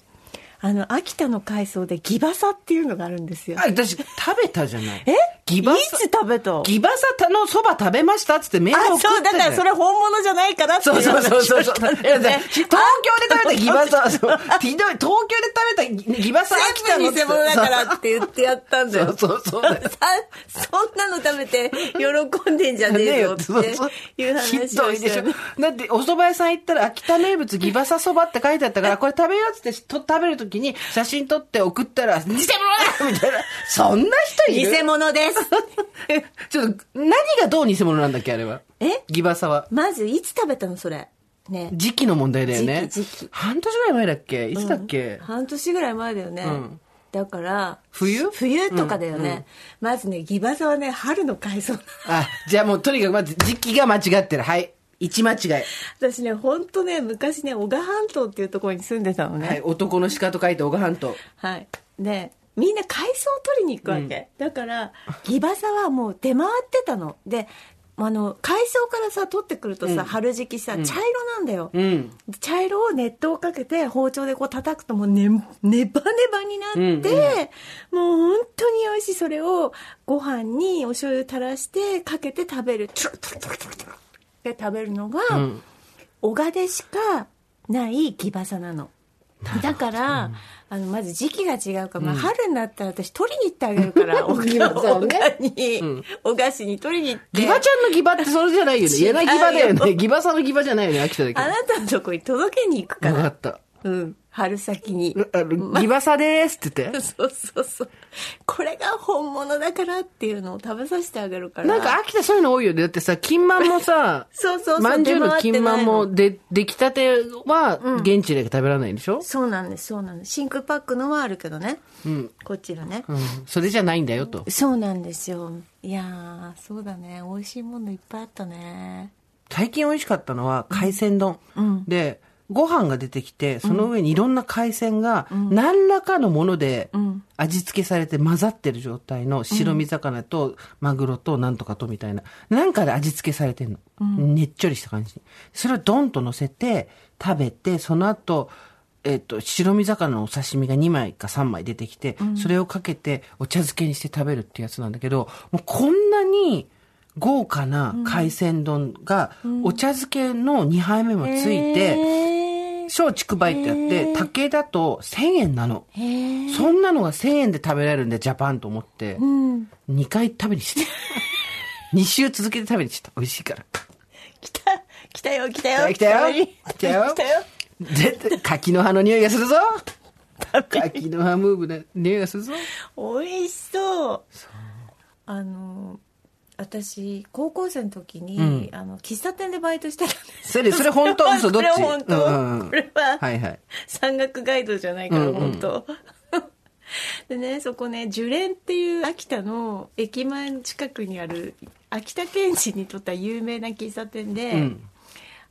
Speaker 3: あの秋田の海藻でギバサっていうのがあるんですよ
Speaker 2: あ、私、食べたじゃない。
Speaker 3: え？
Speaker 2: ギバサ
Speaker 3: いつ食べた？
Speaker 2: ギバサのそば食べましたっつってメール送
Speaker 3: そうだからそれ本物じゃないからって
Speaker 2: そうそうそうそうそう。東京で食べたギバサ、そう。東京で食べたギバサ秋田の
Speaker 3: 偽物だからって言ってやったんだよ。
Speaker 2: そうそうそう
Speaker 3: そんなの食べて喜んでんじゃねえよっていう話を
Speaker 2: しょ
Speaker 3: したよね。。
Speaker 2: だって、お蕎麦屋さん行ったら、秋田名物ギバサそばって書いてあったから、これ食べようっつってと食べるときに写真撮って送ったら、偽物だ みたいな。そんな人いる？
Speaker 3: 偽物です。
Speaker 2: ちょっと、何がどう偽物なんだっけ、あれは？
Speaker 3: え？
Speaker 2: ギバサは。
Speaker 3: まず、いつ食べたのそれ？ね。
Speaker 2: 時期の問題だよね。
Speaker 3: 時期時期
Speaker 2: 半年ぐらい前だっけ？いつだっけ、
Speaker 3: 半年ぐらい前だよね。
Speaker 2: ん
Speaker 3: だから、
Speaker 2: 冬？
Speaker 3: 冬とかだよね。まずね、ギバサはね、春の海藻
Speaker 2: あ、じゃあもうとにかくまず時期が間違ってる。はい。一間違い。
Speaker 3: 私ね、ほんとね、昔ね、小賀半島っていうところに住んでたのね。
Speaker 2: はい。男の鹿と書いて小賀半島。
Speaker 3: はい。で、みんな海藻を取りに行くわけ。だから、ギバサはもう出回ってたの。で、あの海藻からさ取ってくるとさ、春時期さ茶色なんだよ、
Speaker 2: うん。
Speaker 3: 茶色を熱湯をかけて包丁でこう叩くともうねネバネバになって、もう本当に美味しいそれをご飯にお醤油垂らしてかけて食べるトゥルトゥルトゥルトゥルトゥルって食べるのが、
Speaker 2: ん。
Speaker 3: 小賀でしかないギバサなの。だから、あのまず時期が違うから、まあ、春になったら私取りに行ってあげるから、お
Speaker 2: ギバサをね。
Speaker 3: おに、お菓子に取りに行って。
Speaker 2: ギバちゃんのギバってそれじゃないよね。柳ギバだよね。ギバさんのギバじゃないよね、秋田だけど。
Speaker 3: あなたのとこに届けに行くから。
Speaker 2: わかった。
Speaker 3: うん春先に
Speaker 2: あのギバサでーすって言って。
Speaker 3: そうそうそう。これが本物だからっていうのを食べさせてあげるから。
Speaker 2: なんか秋田そういうの多いよね。だってさ、金満もさ、
Speaker 3: そうそうそう。
Speaker 2: まんじゅうの金満も
Speaker 3: 出回ってないの
Speaker 2: で、出来たては現地で食べられないんでしょ？
Speaker 3: そうなんです、そうなんです。真空パックのはあるけどね。
Speaker 2: うん。
Speaker 3: こっちのね。
Speaker 2: うん。それじゃないんだよと。
Speaker 3: そうなんですよ。いやー、そうだね。美味しいものいっぱいあったね。
Speaker 2: 最近美味しかったのは海鮮丼。
Speaker 3: うん
Speaker 2: で、ご飯が出てきて、その上にいろんな海鮮が何らかのもので
Speaker 3: ん
Speaker 2: 味付けされて混ざってる状態の白身魚とマグロとなんとかとみたいな。なんかで味付けされてんの。ねっちょりした感じ。それをドンと乗せて食べて、その後、えっ、と、白身魚のお刺身が2枚か3枚出てきて、それをかけてお茶漬けにして食べるってやつなんだけど、もうこんなに豪華な海鮮丼が、お茶漬けの2杯目もついて、小竹梅ってやって、竹だと1000円なの。そんなのが1000円で食べられるんで、ジャパンと思って、
Speaker 3: うん。
Speaker 2: 2回食べにして。2週続けて食べにして。美味しいから。
Speaker 3: 来た、来たよ、来たよ。
Speaker 2: 来たよ来たよ。
Speaker 3: 来たよ。
Speaker 2: 絶対、柿の葉の匂いがするぞ。柿の葉ムーブな匂いがするぞ。
Speaker 3: 美味しそう。あの私高校生の時に、
Speaker 2: うん。
Speaker 3: あの喫茶店でバイトしてたんです。
Speaker 2: それ、それ本当？嘘どっち？
Speaker 3: これ本当、
Speaker 2: うんうんうん。
Speaker 3: これは、
Speaker 2: はいはい。
Speaker 3: 山岳ガイドじゃないから、
Speaker 2: うんうん
Speaker 3: 本当。でねそこね樹蓮っていう秋田の駅前の近くにある秋田県人にとっては有名な喫茶店で、
Speaker 2: うん。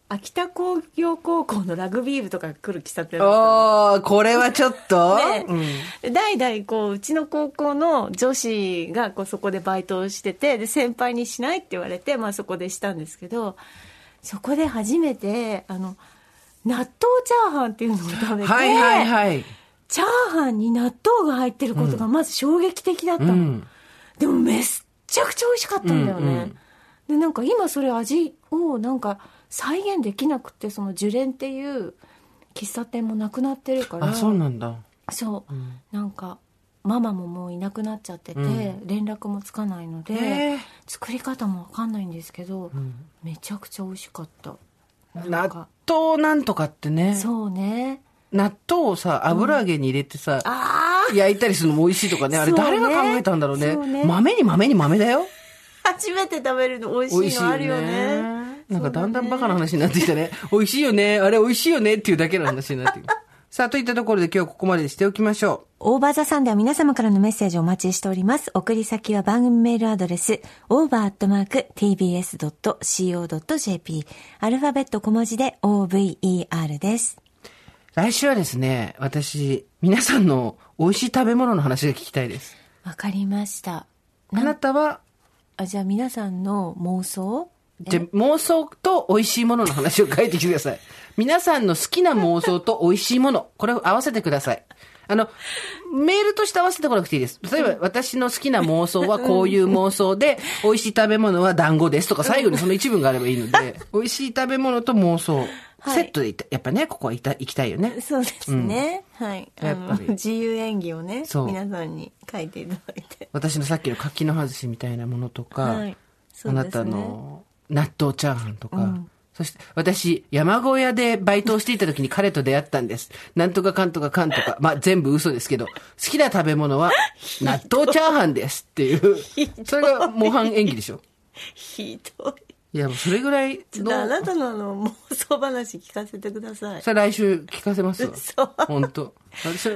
Speaker 3: 秋田工業高校のラグビー部とかが来る喫茶店だったの。
Speaker 2: おー、これはちょっと、
Speaker 3: ね
Speaker 2: うん。
Speaker 3: で代々こううちの高校の女子がこうそこでバイトをしててで先輩にしないって言われて、まあ、そこでしたんですけどそこで初めてあの納豆チャーハンっていうのを食べて、
Speaker 2: はいはいはい。
Speaker 3: チャーハンに納豆が入ってることがまず衝撃的だったの、
Speaker 2: うん。
Speaker 3: でもめっちゃくちゃ美味しかったんだよね、
Speaker 2: うんうん。
Speaker 3: でなんか今それ味をなんか再現できなくてその樹蓮っていう喫茶店もなくなってるから
Speaker 2: あ、そうなんだ。
Speaker 3: そう、
Speaker 2: ん。
Speaker 3: なんかママももういなくなっちゃってて、
Speaker 2: うん
Speaker 3: 連絡もつかないので、作り方もわかんないんですけど、
Speaker 2: ん。
Speaker 3: めちゃくちゃ美味しかった。
Speaker 2: 納
Speaker 3: か。
Speaker 2: 豆なんとかってね。
Speaker 3: そうね。
Speaker 2: 納豆をさ、油揚げに入れてさ、
Speaker 3: ああ
Speaker 2: 焼いたりするのも美味しいとかね。あれ誰が考えたんだろうね。
Speaker 3: ね。
Speaker 2: 豆に豆に豆だよ。
Speaker 3: 初めて食べるの美味しいのあるよね
Speaker 2: なんかだんだんバカな話になってきたね。美味しいよね。あれ美味しいよねっていうだけの話になってきた。さあ、といったところで今日はここまでにしておきましょ
Speaker 3: オーバーザさんでは皆様からのメッセージをお待ちしております。送り先は番組メールアドレス、over.tbs.co.jp。アルファベット小文字で over です。
Speaker 2: う。来週はですね、私、皆さんの美味しい食べ物の話が聞きたいです。
Speaker 3: わかりました。
Speaker 2: あなたは、
Speaker 3: あ、じゃあ皆さんの妄想？
Speaker 2: じゃ妄想と美味しいものの話を書いてきてください。皆さんの好きな妄想と美味しいもの、これを合わせてください。あの、メールとして合わせてこなくていいです。例えば、私の好きな妄想はこういう妄想で、美味しい食べ物は団子ですとか、最後にその一文があればいいので、美味しい食べ物と妄想、
Speaker 3: はい
Speaker 2: セットでやっぱね、ここは行った行きたいよね。
Speaker 3: そうですね。はい。あの
Speaker 2: やっぱり
Speaker 3: 自由演技をね、皆さんに書いていただいて。
Speaker 2: 私のさっきの柿の外しみたいなものとか、
Speaker 3: はいね
Speaker 2: あなたの納豆チャーハンとか、
Speaker 3: うん
Speaker 2: そして私、山小屋でバイトをしていた時に彼と出会ったんです。なんとかかんとかかんとか、まあ全部嘘ですけど、好きな食べ物は 納豆チャーハンですっていう、それが模範演技でしょ。
Speaker 3: ひどい。
Speaker 2: いや、それぐらい
Speaker 3: ちょっとあな
Speaker 2: の、
Speaker 3: たのあの妄想話聞かせてください。
Speaker 2: それ来週聞かせますわ。
Speaker 3: 嘘
Speaker 2: 本当
Speaker 3: あ、超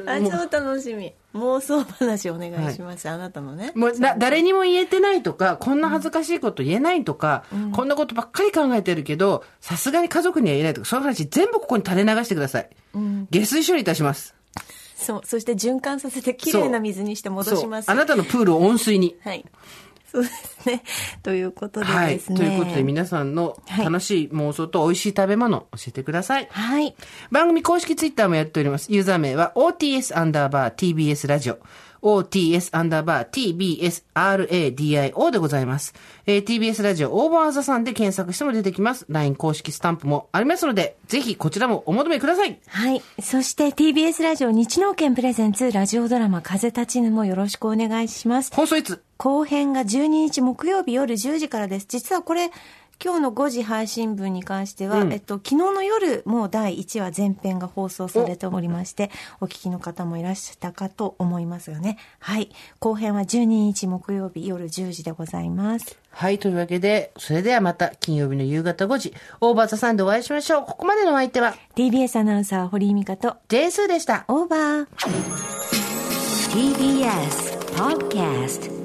Speaker 3: 楽しみ。妄想話お願いします。あなたのね。
Speaker 2: もうな、誰にも言えてないとか、こんな恥ずかしいこと言えないとか、こんなことばっかり考えてるけど、さすがに家族には言えないとか、そういう話全部ここに垂れ流してください。下水処理いたします。
Speaker 3: そう。そして循環させてきれいな水にして戻します。
Speaker 2: そうあなたのプールを温水に。
Speaker 3: はい。そうですね。ということで
Speaker 2: はい。
Speaker 3: ですね。
Speaker 2: ということで皆さんの楽しい妄想と美味しい食べ物教えてください。
Speaker 3: はい。
Speaker 2: 番組公式ツイッターもやっております。ユーザー名は OTS アンダーバー TBS ラジオ。OTS アンダーバー TBS RADIO でございます。えー TBS ラジオオーバーザさんで検索しても出てきます。LINE 公式スタンプもありますので、ぜひこちらもお求めください。
Speaker 3: はい。そして TBS ラジオ日農研プレゼンツラジオドラマ風立ちぬもよろしくお願いします。
Speaker 2: 放送いつ？
Speaker 3: 後編が12日木曜日夜10時からです。実はこれ、今日の5時配信分に関しては、えっと、昨日の夜、もう第1話前編が放送されておりまして、お聞きの方もいらっしゃったかと思いますよね。はい。後編は12日木曜日夜10時でございます。
Speaker 2: はい、というわけで、それではまた金曜日の夕方5時、オーバーザさんでお会いしましょう。ここまでのお相手は、
Speaker 3: TBS アナウンサー堀井美香と、
Speaker 2: ジェースーでした。
Speaker 3: オーバー。
Speaker 1: TBS Podcast